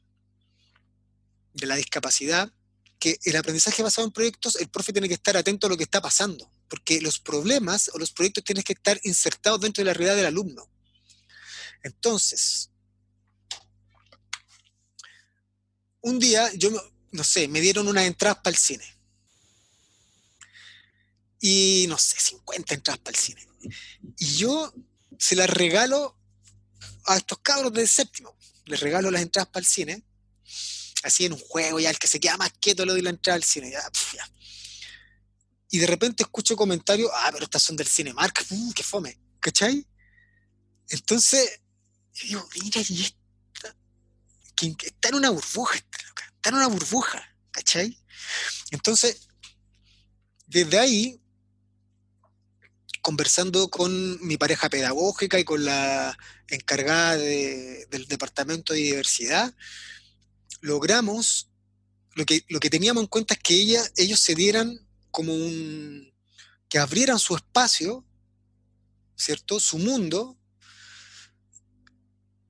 Speaker 3: de la discapacidad, que el aprendizaje basado en proyectos, el profe tiene que estar atento a lo que está pasando, porque los problemas o los proyectos tienen que estar insertados dentro de la realidad del alumno. Entonces, un día, yo no sé, me dieron unas entradas para el cine. Y no sé, 50 entradas para el cine. Y yo se las regalo a estos cabros del séptimo. Les regalo las entradas para el cine. Así en un juego, ya el que se queda más quieto le doy la entrada al cine. Y de repente escucho comentarios, ah, pero estas son del Cinemark, uh, qué fome, ¿cachai? Entonces, yo digo, mira, y esta, que está en una burbuja, está en una burbuja, ¿cachai? Entonces, desde ahí conversando con mi pareja pedagógica y con la encargada del departamento de diversidad, logramos, lo que, lo que teníamos en cuenta es que ella, ellos se dieran como un, que abrieran su espacio, ¿cierto? Su mundo,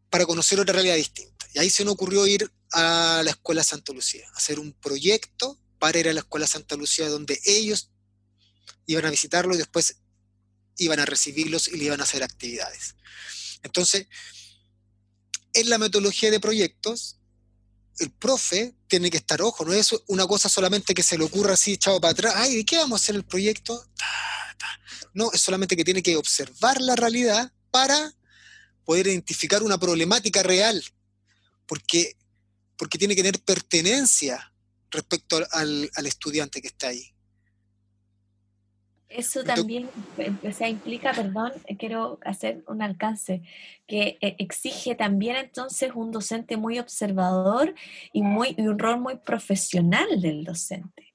Speaker 3: para conocer otra realidad distinta. Y ahí se nos ocurrió ir a la Escuela Santa Lucía, hacer un proyecto para ir a la Escuela Santa Lucía donde ellos iban a visitarlo y después iban a recibirlos y le iban a hacer actividades. Entonces, en la metodología de proyectos, el profe tiene que estar ojo, no es una cosa solamente que se le ocurra así echado para atrás, ay, ¿de qué vamos a hacer el proyecto? No, es solamente que tiene que observar la realidad para poder identificar una problemática real, porque, porque tiene que tener pertenencia respecto al estudiante que está ahí.
Speaker 1: Eso también o sea, implica, perdón, eh, quiero hacer un alcance, que eh, exige también entonces un docente muy observador y, muy, un rol muy profesional del docente.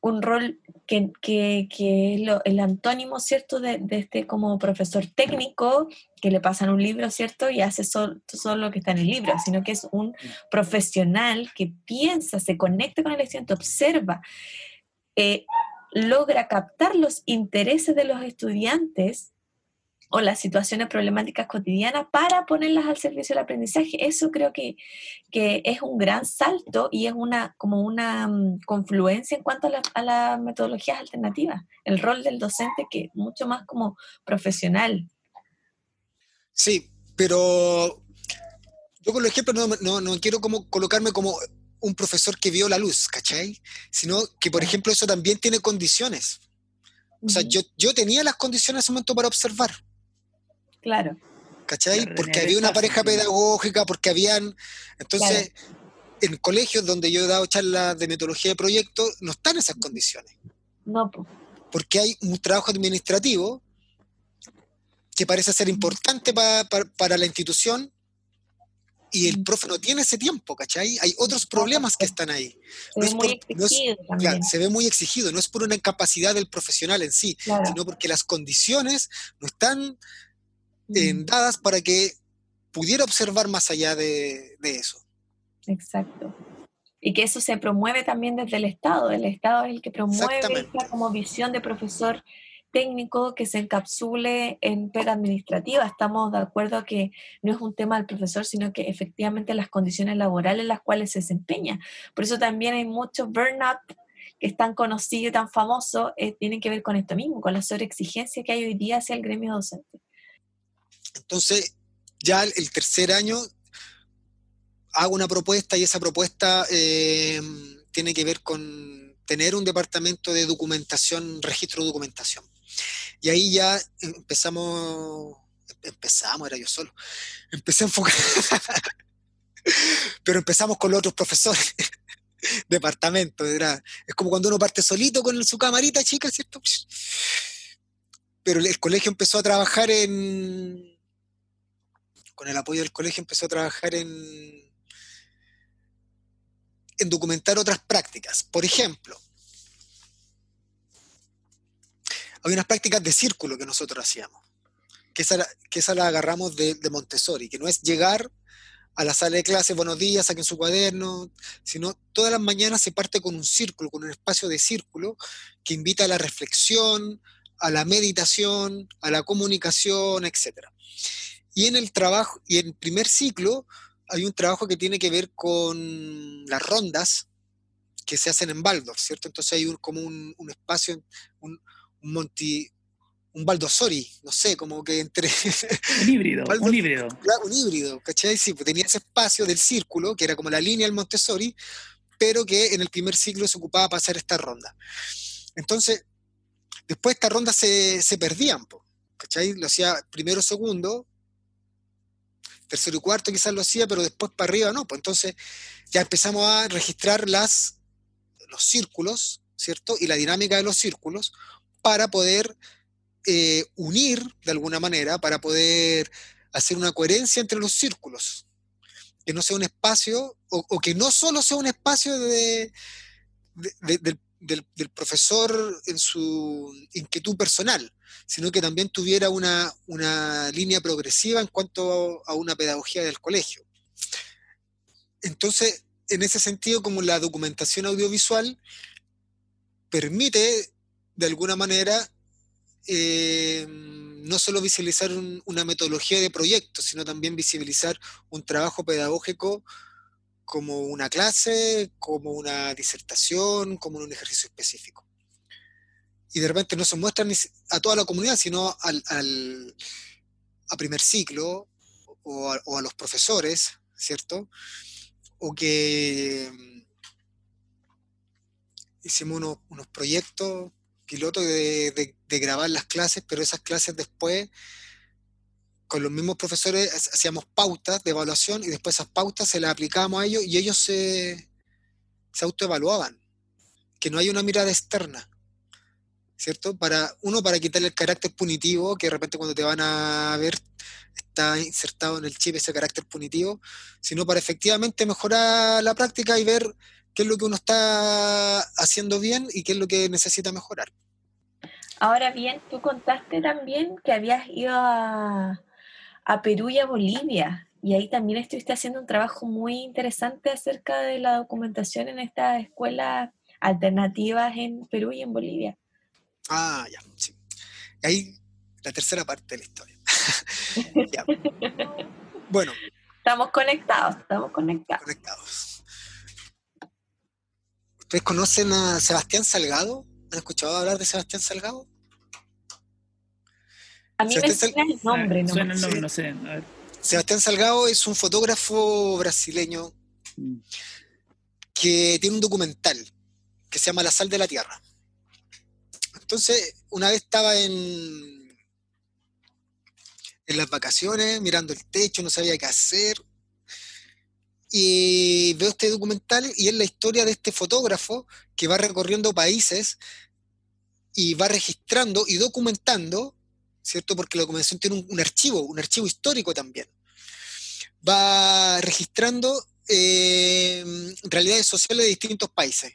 Speaker 1: Un rol que, que, que es lo, el antónimo, ¿cierto?, de, de, este como profesor técnico que le pasan un libro, ¿cierto?, y hace solo, solo, lo que está en el libro, sino que es un profesional que piensa, se conecta con el estudiante, observa. Eh, logra captar los intereses de los estudiantes o las situaciones problemáticas cotidianas para ponerlas al servicio del aprendizaje. Eso creo que, que es un gran salto y es una, como una mm, confluencia en cuanto a, las metodologías alternativas. El rol del docente que es mucho más como profesional.
Speaker 3: Sí, pero yo con los ejemplos no, no, no quiero como colocarme como un profesor que vio la luz, ¿cachai? Sino que, por ejemplo, eso también tiene condiciones. O sea, yo, yo tenía las condiciones en ese momento para observar.
Speaker 1: Claro.
Speaker 3: ¿Cachai? Porque había una pareja pedagógica, porque habían... Entonces, en colegios donde yo he dado charlas de metodología de proyecto, no están esas condiciones.
Speaker 1: No.
Speaker 3: Porque hay un trabajo administrativo que parece ser importante para la institución, y el profe no tiene ese tiempo, ¿cachai? Hay otros problemas que están ahí.
Speaker 1: Se, ve, muy exigido
Speaker 3: se ve muy exigido, no es por una incapacidad del profesional en sí, sino porque las condiciones no están mm. dadas para que pudiera observar más allá de, de eso.
Speaker 1: Exacto y que eso se promueve también desde el Estado. El Estado es el que promueve esta como visión de profesor técnico que se encapsule en pega administrativa. Estamos de acuerdo que no es un tema del profesor, sino que efectivamente las condiciones laborales en las cuales se desempeña. Por eso también hay muchos burnout que están conocidos y tan famosos, eh, tienen que ver con esto mismo, con la sobreexigencia que hay hoy día hacia el gremio docente.
Speaker 3: Entonces, ya el tercer año hago una propuesta y esa propuesta eh, tiene que ver con tener un departamento de documentación, registro de documentación. Y ahí ya empezamos, empezamos, era yo solo, empecé a enfocar, pero empezamos con los otros profesores, departamento, era, es como cuando uno parte solito con su camarita chica, ¿cierto? Pero el colegio empezó a trabajar en con el apoyo del colegio, empezó a trabajar en, en documentar otras prácticas. Por ejemplo, hay unas prácticas de círculo que nosotros hacíamos, que esa, que esa la agarramos de, Montessori, que no es llegar a la sala de clase, buenos días, saquen su cuaderno, sino todas las mañanas se parte con un círculo, con un espacio de círculo que invita a la reflexión, a la meditación, a la comunicación, etc. Y en el trabajo, y en primer ciclo, hay un trabajo que tiene que ver con las rondas que se hacen en Baldor, ¿cierto? Entonces hay un, como un, espacio, un, un, monti, un Baldosori, no sé, como que entre...
Speaker 2: Un híbrido, un híbrido.
Speaker 3: un híbrido, ¿cachai? Sí, pues tenía ese espacio del círculo, que era como la línea del Montessori, pero que en el primer ciclo se ocupaba para hacer esta ronda. Entonces, después estas rondas se, se perdían, ¿cachai? Lo hacía primero, segundo, tercero y cuarto quizás lo hacía, pero después para arriba no. Pues entonces ya empezamos a registrar las, los círculos, ¿cierto? Y la dinámica de los círculos para poder eh, unir de alguna manera, para poder hacer una coherencia entre los círculos. Que no sea un espacio, o, que no solo sea un espacio de, del del, profesor en su inquietud personal, sino que también tuviera una, línea progresiva en cuanto a una pedagogía del colegio. Entonces, en ese sentido, como la documentación audiovisual permite, de alguna manera, eh, no solo visibilizar una metodología de proyecto, sino también visibilizar un trabajo pedagógico como una clase, como una disertación, como un ejercicio específico. Y de repente no se muestran a toda la comunidad, sino al, a primer ciclo o a, los profesores, ¿cierto? O que mm, hicimos unos, proyectos pilotos de, de grabar las clases, pero esas clases después con los mismos profesores hacíamos pautas de evaluación y después esas pautas se las aplicábamos a ellos y ellos se, se autoevaluaban. Que no hay una mirada externa, ¿cierto? Para, uno, para quitarle el carácter punitivo, que de repente cuando te van a ver está insertado en el chip ese carácter punitivo, sino para efectivamente mejorar la práctica y ver qué es lo que uno está haciendo bien y qué es lo que necesita mejorar.
Speaker 1: Ahora bien, tú contaste también que habías ido a, a Perú y a Bolivia. Y ahí también estuviste haciendo un trabajo muy interesante acerca de la documentación en estas escuelas alternativas en Perú y en Bolivia.
Speaker 3: Ah, ya, sí. Ahí la tercera parte de la historia. Bueno.
Speaker 1: Estamos conectados, estamos conectados.
Speaker 3: Conectados. ¿Ustedes conocen a Sebastián Salgado? ¿Han escuchado hablar de Sebastián Salgado?
Speaker 1: A mí me suena el nombre, ¿no?
Speaker 2: Suena el nombre, no sé.
Speaker 3: Sebastián Salgado es un fotógrafo brasileño mm. que tiene un documental que se llama La sal de la tierra. Entonces, una vez estaba en, en las vacaciones, mirando el techo, no sabía qué hacer, y veo este documental y es la historia de este fotógrafo que va recorriendo países y va registrando y documentando ¿cierto? Porque la documentación tiene un, archivo, un archivo histórico también. Va registrando eh, realidades sociales de distintos países.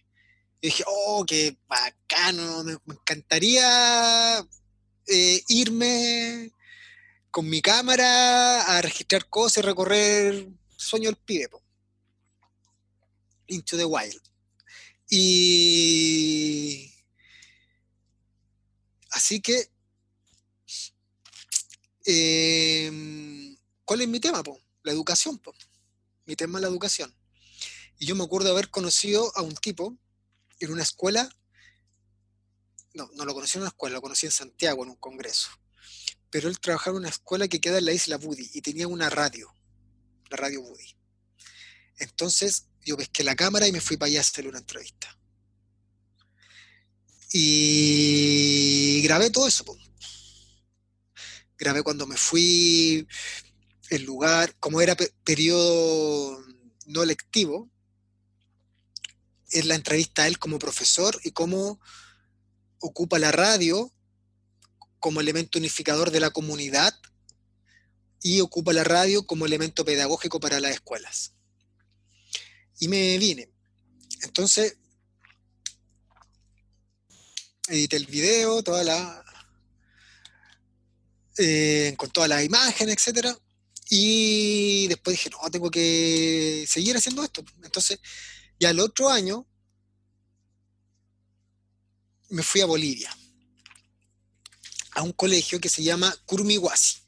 Speaker 3: Y dije, oh, qué bacano, me, encantaría eh, irme con mi cámara a registrar cosas y recorrer sueño del pibe. Into the Wild. Y así que Em, ¿Cuál es mi tema? La educación. Mi tema es la educación. Y yo me acuerdo haber conocido a un tipo en una escuela, no, no lo conocí en una escuela, lo conocí en Santiago, en un congreso. Pero él trabajaba en una escuela que queda en la isla Buddy y tenía una radio, la radio Buddy. Entonces yo pesqué la cámara y me fui para allá a hacerle una entrevista. Y grabé todo eso grabé cuando me fui, el lugar, como era periodo no lectivo, es la entrevista a él como profesor y cómo ocupa la radio como elemento unificador de la comunidad y ocupa la radio como elemento pedagógico para las escuelas. Y me vine. Entonces, edité el video, toda la, eh, con todas las imágenes, etcétera. Y después dije, no, tengo que seguir haciendo esto. Entonces, ya el otro año me fui a Bolivia, a un colegio que se llama Kurmiwasi.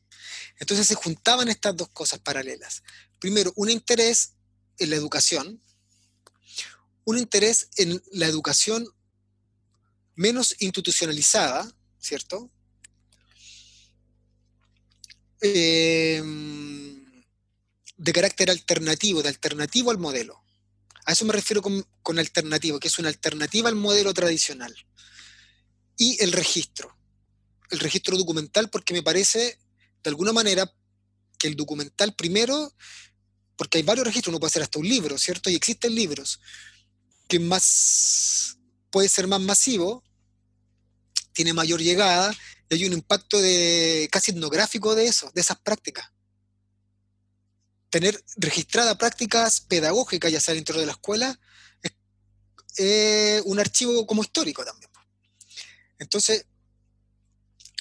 Speaker 3: Entonces se juntaban estas dos cosas paralelas. Primero, un interés en la educación, un interés en la educación menos institucionalizada, ¿cierto? Em, de carácter alternativo, de alternativo al modelo. A eso me refiero con, con, alternativo, que es una alternativa al modelo tradicional. Y el registro, el registro documental, porque me parece, de alguna manera, que el documental primero, porque hay varios registros, uno puede hacer hasta un libro, ¿cierto? Y existen libros que más puede ser más masivo, tiene mayor llegada y hay un impacto de, casi etnográfico de eso, de esas prácticas. Tener registradas prácticas pedagógicas, ya sea dentro de la escuela, es un archivo como histórico también. Entonces,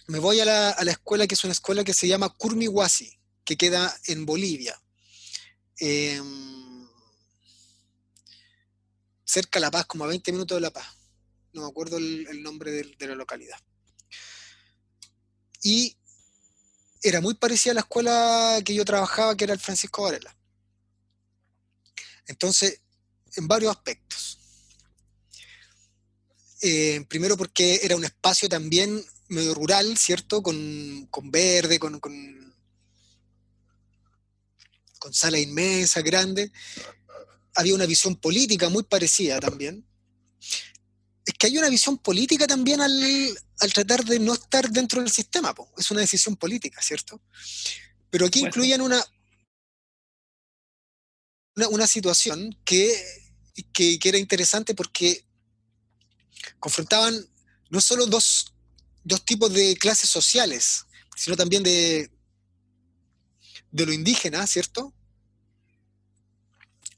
Speaker 3: me voy a la, escuela, que es una escuela que se llama Kurmiwasi, que queda en Bolivia. Em, cerca de La Paz, como a 20 minutos de La Paz. No me acuerdo el, nombre de la localidad y era muy parecida a la escuela que yo trabajaba, que era el Francisco Varela. Entonces, en varios aspectos. Eh, primero porque era un espacio también medio rural, ¿cierto? Con, verde, con, con, con sala inmensa, grande. Había una visión política muy parecida también es que hay una visión política también al, tratar de no estar dentro del sistema. Es una decisión política, ¿cierto? Pero aquí incluyen una, una, situación que, que, era interesante porque confrontaban no solo dos, tipos de clases sociales, sino también de, de lo indígena, ¿cierto?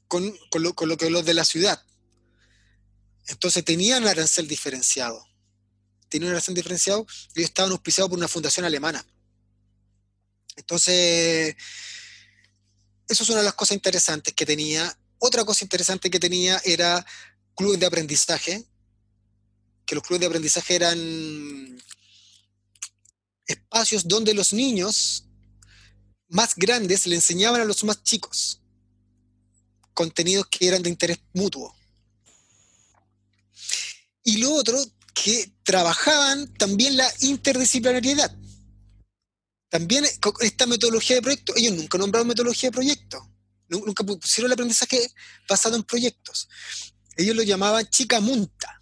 Speaker 3: Con, con, lo, con lo que los de la ciudad. Entonces tenían arancel diferenciado. Tenían un arancel diferenciado y ellos estaban auspiciados por una fundación alemana. Entonces, eso es una de las cosas interesantes que tenía. Otra cosa interesante que tenía era clubes de aprendizaje, que los clubes de aprendizaje eran espacios donde los niños más grandes le enseñaban a los más chicos contenidos que eran de interés mutuo. Y lo otro, que trabajaban también la interdisciplinariedad. También esta metodología de proyecto, ellos nunca nombraron metodología de proyecto, nunca pusieron el aprendizaje basado en proyectos. Ellos lo llamaban chica munta.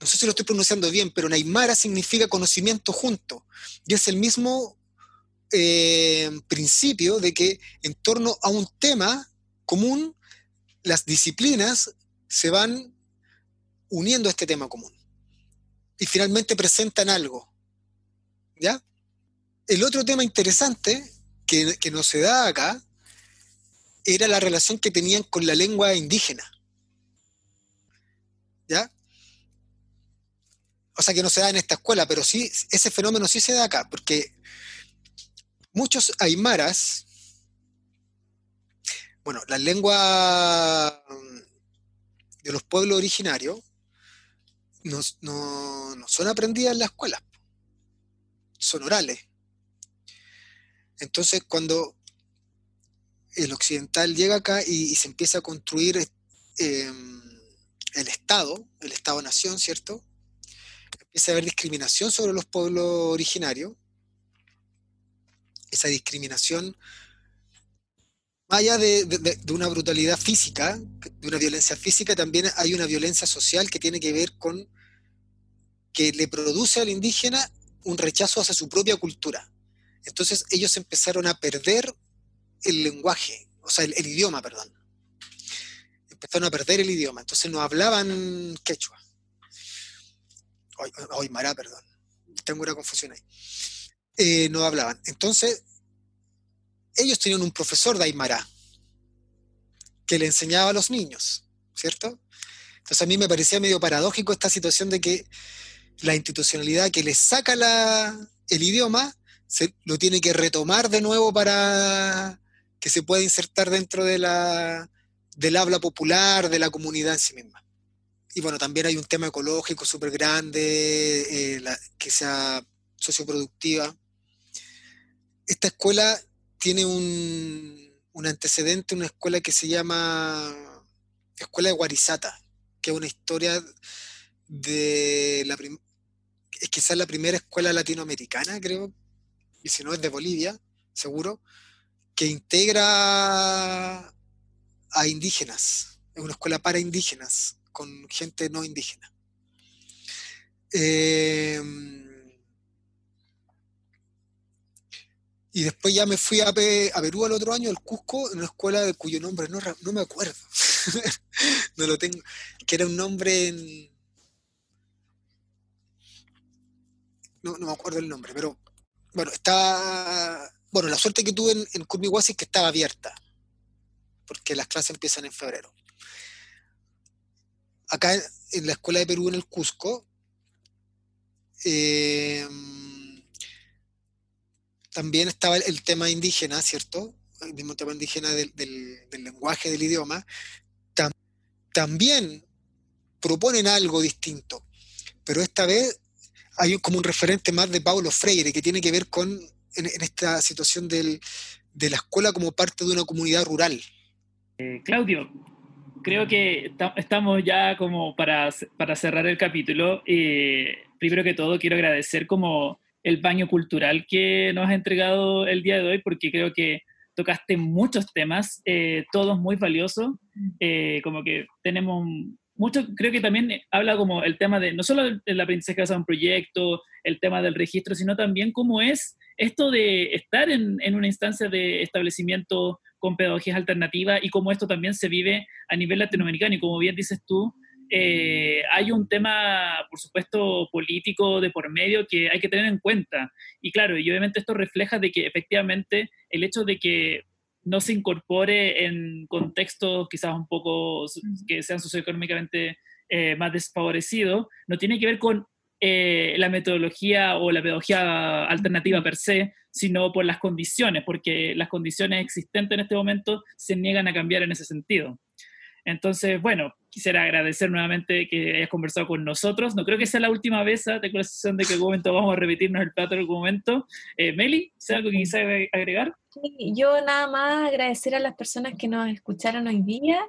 Speaker 3: No sé si lo estoy pronunciando bien, pero Naimara significa conocimiento junto. Y es el mismo eh, principio de que en torno a un tema común, las disciplinas se van uniendo este tema común. Y finalmente presentan algo. ¿Ya? El otro tema interesante que, no se da acá era la relación que tenían con la lengua indígena. ¿Ya? O sea que no se da en esta escuela, pero sí, ese fenómeno sí se da acá, porque muchos aymaras, bueno, la lengua de los pueblos originarios no, son aprendidas en la escuela, son orales. Entonces, cuando el occidental llega acá y, se empieza a construir em, el Estado, el Estado-nación, ¿cierto? A haber discriminación sobre los pueblos originarios. Esa discriminación, más allá de, una brutalidad física, de una violencia física, también hay una violencia social que tiene que ver con que le produce al indígena un rechazo hacia su propia cultura. Entonces ellos empezaron a perder el lenguaje, o sea, el, idioma, perdón. Empezaron a perder el idioma, entonces no hablaban quechua. Hoy, mará, perdón. Tengo una confusión ahí. Eh, no hablaban. Entonces, ellos tenían un profesor de Aymara que le enseñaba a los niños, ¿cierto? Entonces a mí me parecía medio paradójico esta situación de que la institucionalidad que les saca el idioma se, lo tiene que retomar de nuevo para que se pueda insertar dentro de la, del habla popular, de la comunidad en sí misma. Y bueno, también hay un tema ecológico súper grande, eh, que sea socioproductiva. Esta escuela tiene un, un, antecedente, una escuela que se llama Escuela de Guarizata, que es una historia de la es quizás la primera escuela latinoamericana, creo, y si no es de Bolivia, seguro, que integra a indígenas. Es una escuela para indígenas, con gente no indígena. Em, y después ya me fui a, Perú al otro año, al Cusco, en una escuela de cuyo nombre no, no me acuerdo. no lo tengo. Que era un nombre. No, no me acuerdo el nombre, pero bueno, estaba. Bueno, la suerte que tuve en, en es que estaba abierta, porque las clases empiezan en febrero. Acá en, la Escuela de Perú, en el Cusco, eh, también estaba el, tema indígena, ¿cierto? El mismo tema indígena del, lenguaje, del idioma. también proponen algo distinto, pero esta vez hay como un referente más de Paulo Freire que tiene que ver con en, esta situación de la escuela como parte de una comunidad rural.
Speaker 2: Eh, Claudio, creo que estamos ya como para, para cerrar el capítulo. Eh, primero que todo, quiero agradecer como el baño cultural que nos has entregado el día de hoy, porque creo que tocaste muchos temas, eh, todos muy valiosos, como que tenemos mucho, creo que también habla como el tema de, no solo el aprendizaje de un proyecto, el tema del registro, sino también cómo es esto de estar en, en una instancia de establecimiento con pedagogías alternativas y cómo esto también se vive a nivel latinoamericano. Y como bien dices tú, eh, hay un tema, por supuesto, político de por medio que hay que tener en cuenta. Y claro, y obviamente esto refleja de que efectivamente el hecho de que no se incorpore en contextos quizás un poco que sean socioeconómicamente eh, más desfavorecidos, no tiene que ver con eh, la metodología o la pedagogía alternativa per se, sino por las condiciones, porque las condiciones existentes en este momento se niegan a cambiar en ese sentido. Entonces, bueno, quisiera agradecer nuevamente que hayas conversado con nosotros. No creo que sea la última vez, ¿eh? tengo la sensación de que en algún momento vamos a repetirnos el plato en algún momento. Eh, Meli, ¿sea algo que quisiera agregar?
Speaker 1: Sí, yo nada más agradecer a las personas que nos escucharon hoy día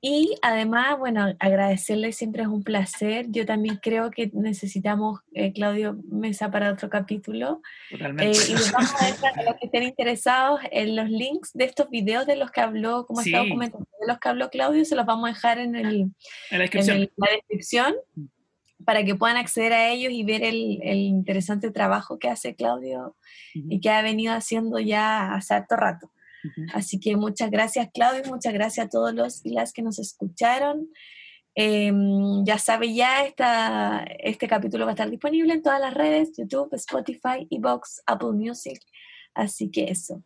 Speaker 1: y además, bueno, agradecerle siempre es un placer. Yo también creo que necesitamos, eh, Claudio Mesa, para otro capítulo. Totalmente. Eh, y les vamos a dejar a los que estén interesados en los links de estos videos de los que habló, como está documentado, de los que habló Claudio, se los vamos a dejar en, el, en la descripción. Mm. para que puedan acceder a ellos y ver el, el interesante trabajo que hace Claudio y que ha venido haciendo ya hace harto rato. Así que muchas gracias, Claudio, muchas gracias a todos los y las que nos escucharon. Em, ya sabe, ya esta, este capítulo va a estar disponible en todas las redes, YouTube, Spotify, Evox, Apple Music. Así que eso.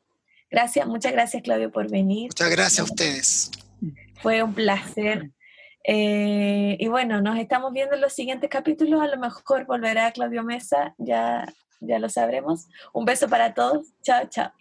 Speaker 1: Gracias, muchas gracias, Claudio, por venir.
Speaker 3: Muchas gracias a ustedes.
Speaker 1: Fue un placer. Eh, y bueno, nos estamos viendo en los siguientes capítulos. A lo mejor volverá Claudio Mesa, ya, ya lo sabremos. Un beso para todos. Chao, chao.